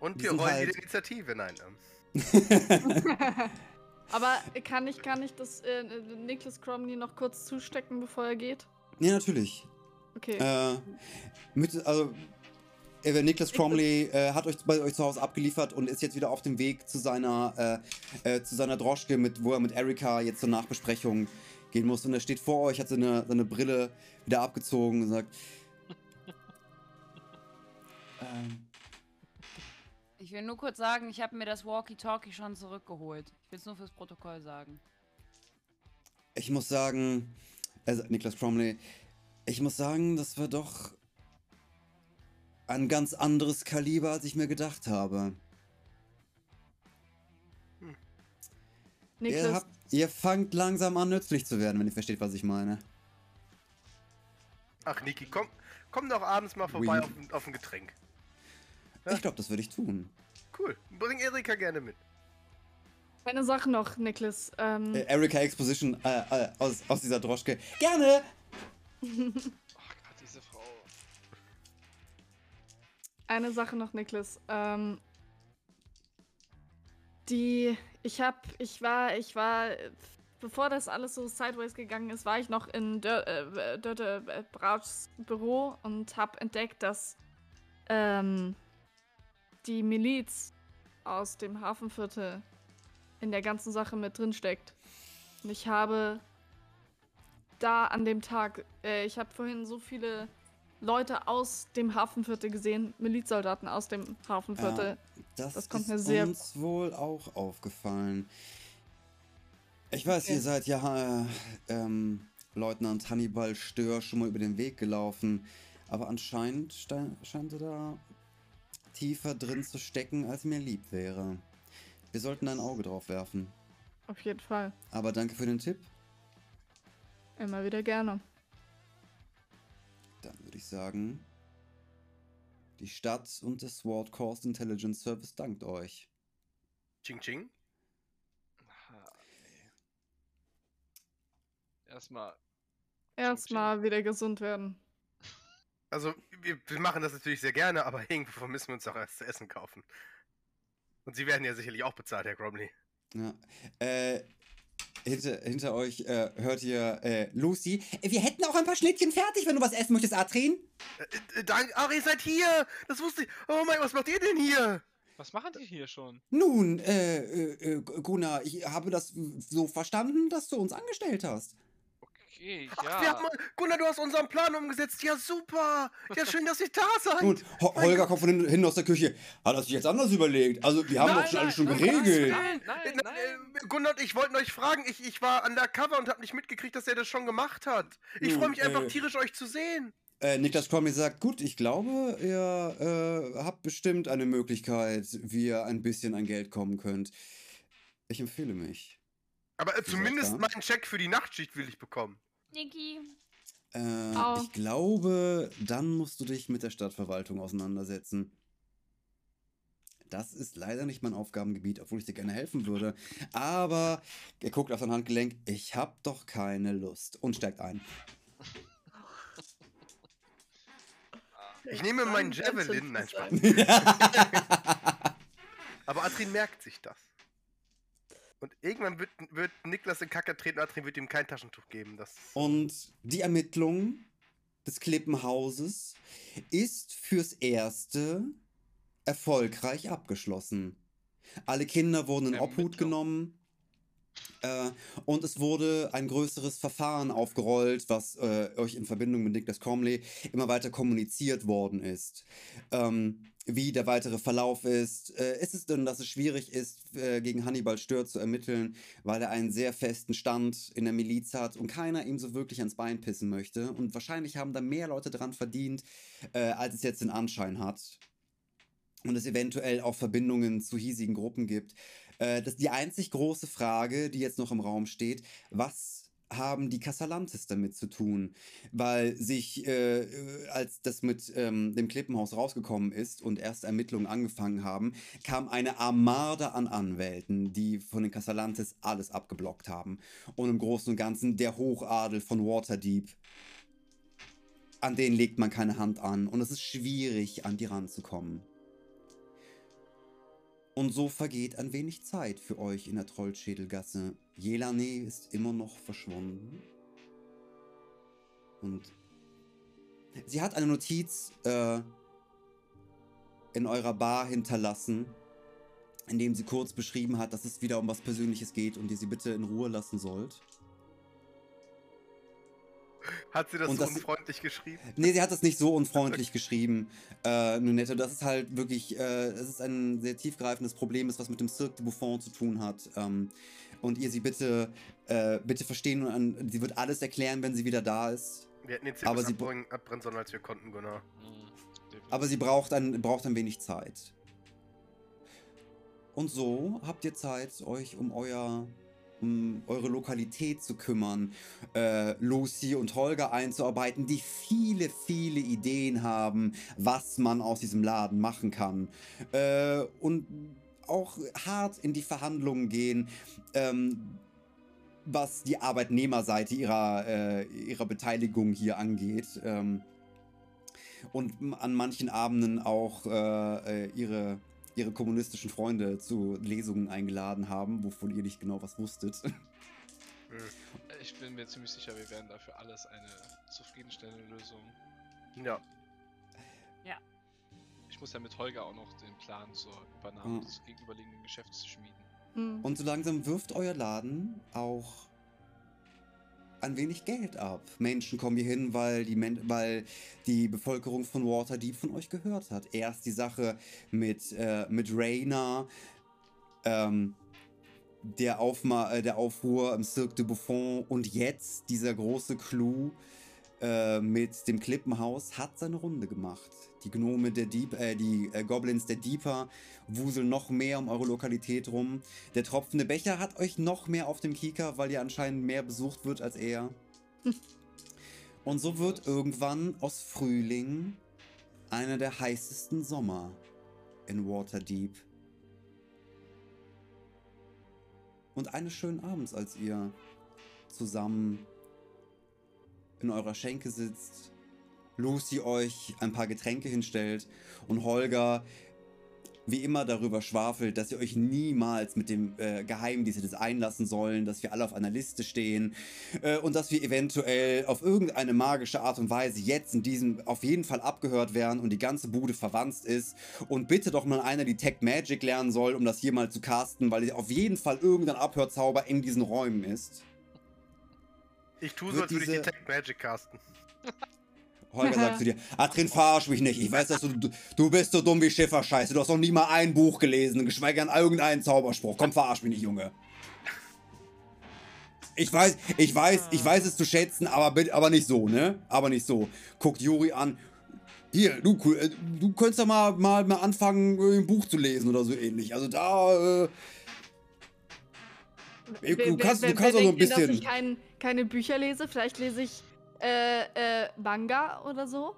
Und Die wir rollen halt- die Initiative, nein. Ähm. Aber kann ich, kann ich das äh, Nicholas Cromley noch kurz zustecken, bevor er geht? ja, natürlich. Okay. Äh, mit, also, äh, Niklas Cromley äh, hat euch bei euch zu Hause abgeliefert und ist jetzt wieder auf dem Weg zu seiner, äh, äh, zu seiner Droschke, mit, wo er mit Erika jetzt zur Nachbesprechung gehen muss. Und er steht vor euch, hat seine, seine Brille wieder abgezogen und sagt: ähm, Ich will nur kurz sagen, ich habe mir das Walkie-Talkie schon zurückgeholt. Ich will es nur fürs Protokoll sagen. Ich muss sagen, also Niklas Cromley, ich muss sagen, das war doch ein ganz anderes Kaliber, als ich mir gedacht habe. Ihr, Nicholas, habt, ihr fangt langsam an, nützlich zu werden, wenn ihr versteht, was ich meine. Ach, Niki, komm, komm doch abends mal vorbei Oui. auf, auf ein Getränk. Ja. Ich glaube, das würde ich tun. Cool. Bring Erika gerne mit. eine Sache noch, Nicholas. Ähm, Äh, Erika Exposition äh, äh, aus, aus dieser Droschke. Gerne! Ach Gott, diese Frau. Eine Sache noch, Nicholas. Ähm, die, ich hab, ich war, ich war, bevor das alles so sideways gegangen ist, war ich noch in Dör, äh, Dörte äh, Brauchs Büro und hab entdeckt, dass ähm, die Miliz aus dem Hafenviertel in der ganzen Sache mit drin steckt. Und ich habe da an dem Tag, äh, ich habe vorhin so viele Leute aus dem Hafenviertel gesehen, Milizsoldaten aus dem Hafenviertel. Das, Das kommt ist mir sehr- uns wohl auch aufgefallen. Ich weiß, Okay. ihr seid ja äh, ähm, Leutnant Hannibal Stör schon mal über den Weg gelaufen, aber anscheinend scheint er da tiefer drin zu stecken, als mir lieb wäre. Wir sollten ein Auge drauf werfen. Auf jeden Fall. Aber danke für den Tipp. Immer wieder gerne. Dann würde ich sagen, die Stadt und das Sword Coast Intelligence Service dankt euch. Ching Ching. Erstmal. Erstmal wieder gesund werden. Also, wir, wir machen das natürlich sehr gerne, aber irgendwo müssen wir uns auch erst zu essen kaufen. Und Sie werden ja sicherlich auch bezahlt, Herr Gromley. Ja. Äh, hinter, hinter euch äh, hört ihr äh, Lucy. Äh, Wir hätten auch ein paar Schnittchen fertig, wenn du was essen möchtest, Atrin. Äh, äh, dank, ach, ihr seid hier! Das wusste ich. Oh mein, was macht ihr denn hier? Was machen die hier schon? Nun, äh, äh, äh, Gunnar, ich habe das so verstanden, dass du uns angestellt hast. Okay, Ach, ja. wir haben, Gunnar, du hast unseren Plan umgesetzt. Ja, super. Ja, schön, dass ihr da seid. Und Ho Holger kommt von hinten hin aus der Küche. Hat er sich jetzt anders überlegt? Also, wir haben Nein, doch schon alles nein, schon nein, geregelt. Nein, nein, Äh, nein. äh, Gunnar und ich wollten euch fragen. Ich, ich war undercover und habe nicht mitgekriegt, dass er das schon gemacht hat. Ich freue mich einfach äh, tierisch, euch zu sehen. Äh, Niklas Cromley sagt, gut, ich glaube, ihr äh, habt bestimmt eine Möglichkeit, wie ihr ein bisschen an Geld kommen könnt. Ich empfehle mich. Aber äh, zumindest meinen Check für die Nachtschicht will ich bekommen. Niki. Äh, Au. ich glaube, dann musst du dich mit der Stadtverwaltung auseinandersetzen. Das ist leider nicht mein Aufgabengebiet, obwohl ich dir gerne helfen würde. Aber er guckt auf sein Handgelenk. Ich hab doch keine Lust. Und steigt ein. Ich nehme meinen Javelin. Nein, Spaß. Aber Atrin merkt sich das. Und irgendwann wird, wird Niklas in Kacke treten und Atrin wird ihm kein Taschentuch geben. Das Und die Ermittlung des Klippenhauses ist fürs Erste erfolgreich abgeschlossen. Alle Kinder wurden in Obhut Ermittlung. genommen. Äh, und es wurde ein größeres Verfahren aufgerollt, was äh, euch in Verbindung mit Niklas Cromley immer weiter kommuniziert worden ist. Ähm, wie der weitere Verlauf ist. Äh, ist es denn, dass es schwierig ist, äh, gegen Hannibal Stör zu ermitteln, weil er einen sehr festen Stand in der Miliz hat und keiner ihm so wirklich ans Bein pissen möchte. Und wahrscheinlich haben da mehr Leute dran verdient, äh, als es jetzt den Anschein hat. Und es eventuell auch Verbindungen zu hiesigen Gruppen gibt. Äh, das ist die einzig große Frage, die jetzt noch im Raum steht. Was haben die Casalantes damit zu tun, weil sich, äh, äh, als das mit ähm, dem Klippenhaus rausgekommen ist und erst Ermittlungen angefangen haben, kam eine Armade an Anwälten, die von den Casalantes alles abgeblockt haben. Und im Großen und Ganzen der Hochadel von Waterdeep, an denen legt man keine Hand an und es ist schwierig, an die ranzukommen. Und so vergeht ein wenig Zeit für euch in der Trollschädelgasse. Jelane ist immer noch verschwunden. Und sie hat eine Notiz äh, in eurer Bar hinterlassen, in dem sie kurz beschrieben hat, dass es wieder um was Persönliches geht und ihr sie bitte in Ruhe lassen sollt. Hat sie das Und so das- unfreundlich geschrieben? Nee, sie hat das nicht so unfreundlich geschrieben, äh, Nunette. Das ist halt wirklich, äh, es ist ein sehr tiefgreifendes Problem, ist, was mit dem Cirque de Buffon zu tun hat. Ähm, und ihr sie bitte, äh, bitte verstehen und an, sie wird alles erklären, wenn sie wieder da ist. Wir hätten den Aber Zirkus sie- abbrennen, abbrennen sollen, als wir konnten, Gunnar. Mhm, definitiv. Aber sie braucht ein, braucht ein wenig Zeit. Und so habt ihr Zeit, euch um euer um eure Lokalität zu kümmern, äh, Lucy und Holger einzuarbeiten, die viele, viele Ideen haben, was man aus diesem Laden machen kann. Äh, und auch hart in die Verhandlungen gehen, ähm, was die Arbeitnehmerseite ihrer, äh, ihrer Beteiligung hier angeht. Ähm, und an manchen Abenden auch äh, äh, ihre, ihre kommunistischen Freunde zu Lesungen eingeladen haben, wovon ihr nicht genau was wusstet. Ich bin mir ziemlich sicher, wir werden dafür alles eine zufriedenstellende Lösung. Ja. Ich muss ja mit Holger auch noch den Plan zur Übernahme Mhm. des gegenüberliegenden Geschäfts schmieden. Hm. Und so langsam wirft euer Laden auch ein wenig Geld ab. Menschen kommen hier hin, weil die, Men weil die Bevölkerung von Waterdeep von euch gehört hat. Erst die Sache mit, äh, mit Raina, ähm, der, Aufma äh, der Aufruhr im Cirque de Buffon und jetzt dieser große Clou äh, mit dem Klippenhaus hat seine Runde gemacht. Die Gnome der Deep, äh, die äh, Goblins der Deeper wuseln noch mehr um eure Lokalität rum. Der tropfende Becher hat euch noch mehr auf dem Kieker, weil ihr anscheinend mehr besucht wird als er. Und so wird irgendwann aus Frühling einer der heißesten Sommer in Waterdeep. Und eines schönen Abends, als ihr zusammen in eurer Schenke sitzt, Lucy euch ein paar Getränke hinstellt und Holger wie immer darüber schwafelt, dass ihr euch niemals mit dem äh, Geheimdienst hättet einlassen sollen, dass wir alle auf einer Liste stehen äh, und dass wir eventuell auf irgendeine magische Art und Weise jetzt in diesem auf jeden Fall abgehört werden und die ganze Bude verwandt ist und bitte doch mal einer die Tech Magic lernen soll, um das hier mal zu casten, weil auf jeden Fall irgendein Abhörzauber in diesen Räumen ist. Ich tue so, als würde ich die Tech Magic casten. Holger sagt zu dir, Adrin, verarsch mich nicht. Ich weiß, dass du, du, bist so dumm wie Schifferscheiße. Du hast noch nie mal ein Buch gelesen, geschweige denn irgendeinen Zauberspruch. Komm, verarsch mich nicht, Junge. Ich weiß, ich weiß, ich weiß es zu schätzen, aber, aber nicht so, ne? Aber nicht so. Guckt Juri an. Hier, du, äh, du könntest doch mal, mal, mal anfangen, ein Buch zu lesen oder so ähnlich. Also da, äh, du kannst, du auch so ein bisschen. Dass ich kein, keine Bücher lese. Vielleicht lese ich äh, äh, Manga oder so.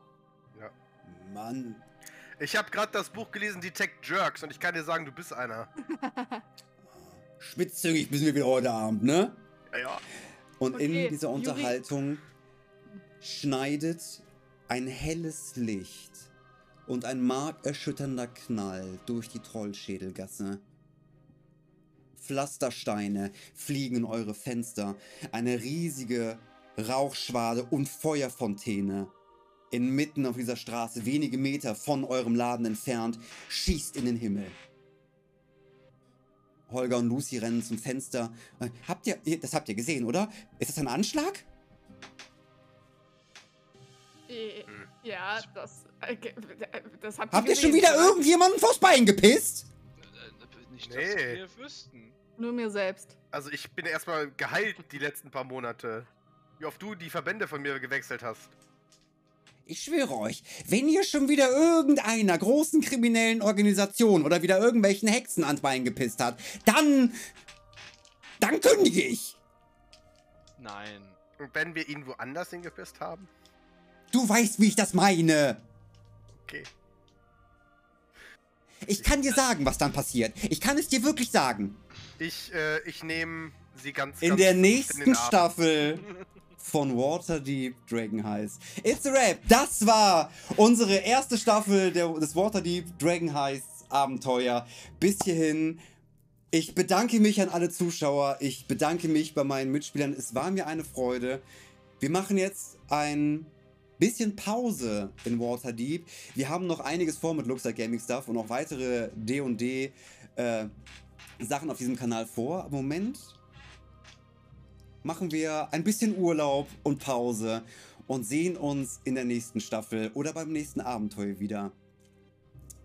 Mann, Ich habe gerade das Buch gelesen, die Tech Jerks, und ich kann dir sagen, du bist einer. spitzzüngig müssen wir wieder heute Abend, ne? Ja, ja. Und Okay, in dieser Juri- Unterhaltung schneidet ein helles Licht und ein markerschütternder Knall durch die Trollschädelgasse. Pflastersteine fliegen in eure Fenster. Eine riesige Rauchschwade und Feuerfontäne inmitten auf dieser Straße, wenige Meter von eurem Laden entfernt, schießt in den Himmel. Holger und Lucy rennen zum Fenster. Äh, Habt ihr, ihr- das habt ihr gesehen, oder? Ist das ein Anschlag? Äh. Ja, das, äh, das habt, Habt ihr schon wieder irgendjemanden vors Bein gepisst? Nicht, dass Nee. wir wüssten. Nur mir selbst. Also ich bin erstmal geheilt die letzten paar Monate. Wie oft du die Verbände von mir gewechselt hast. Ich schwöre euch, wenn ihr schon wieder irgendeiner großen kriminellen Organisation oder wieder irgendwelchen Hexen ans Bein gepisst habt, dann. dann kündige ich. Nein. Und wenn wir ihn woanders hingepisst haben? Du weißt, wie ich das meine. Okay. Ich kann dir sagen, was dann passiert. Ich kann es dir wirklich sagen. Ich, äh, ich nehme sie ganz In ganz der in nächsten den Arm. Staffel von Waterdeep Dragon Heist. It's a Rap. Das war unsere erste Staffel der, des Waterdeep Dragon Heist Abenteuer. Bis hierhin. Ich bedanke mich an alle Zuschauer. Ich bedanke mich bei meinen Mitspielern. Es war mir eine Freude. Wir machen jetzt ein bisschen Pause in Waterdeep. Wir haben noch einiges vor mit Luxor Gaming Stuff und noch weitere D&D äh, Sachen auf diesem Kanal vor. Moment machen wir ein bisschen Urlaub und Pause und sehen uns in der nächsten Staffel oder beim nächsten Abenteuer wieder.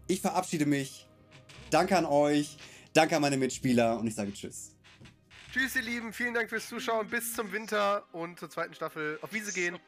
Ich verabschiede mich. Danke an euch. Danke an meine Mitspieler und ich sage Tschüss. Tschüss, ihr Lieben. Vielen Dank fürs Zuschauen. Bis zum Winter und zur zweiten Staffel. Auf Wiese gehen.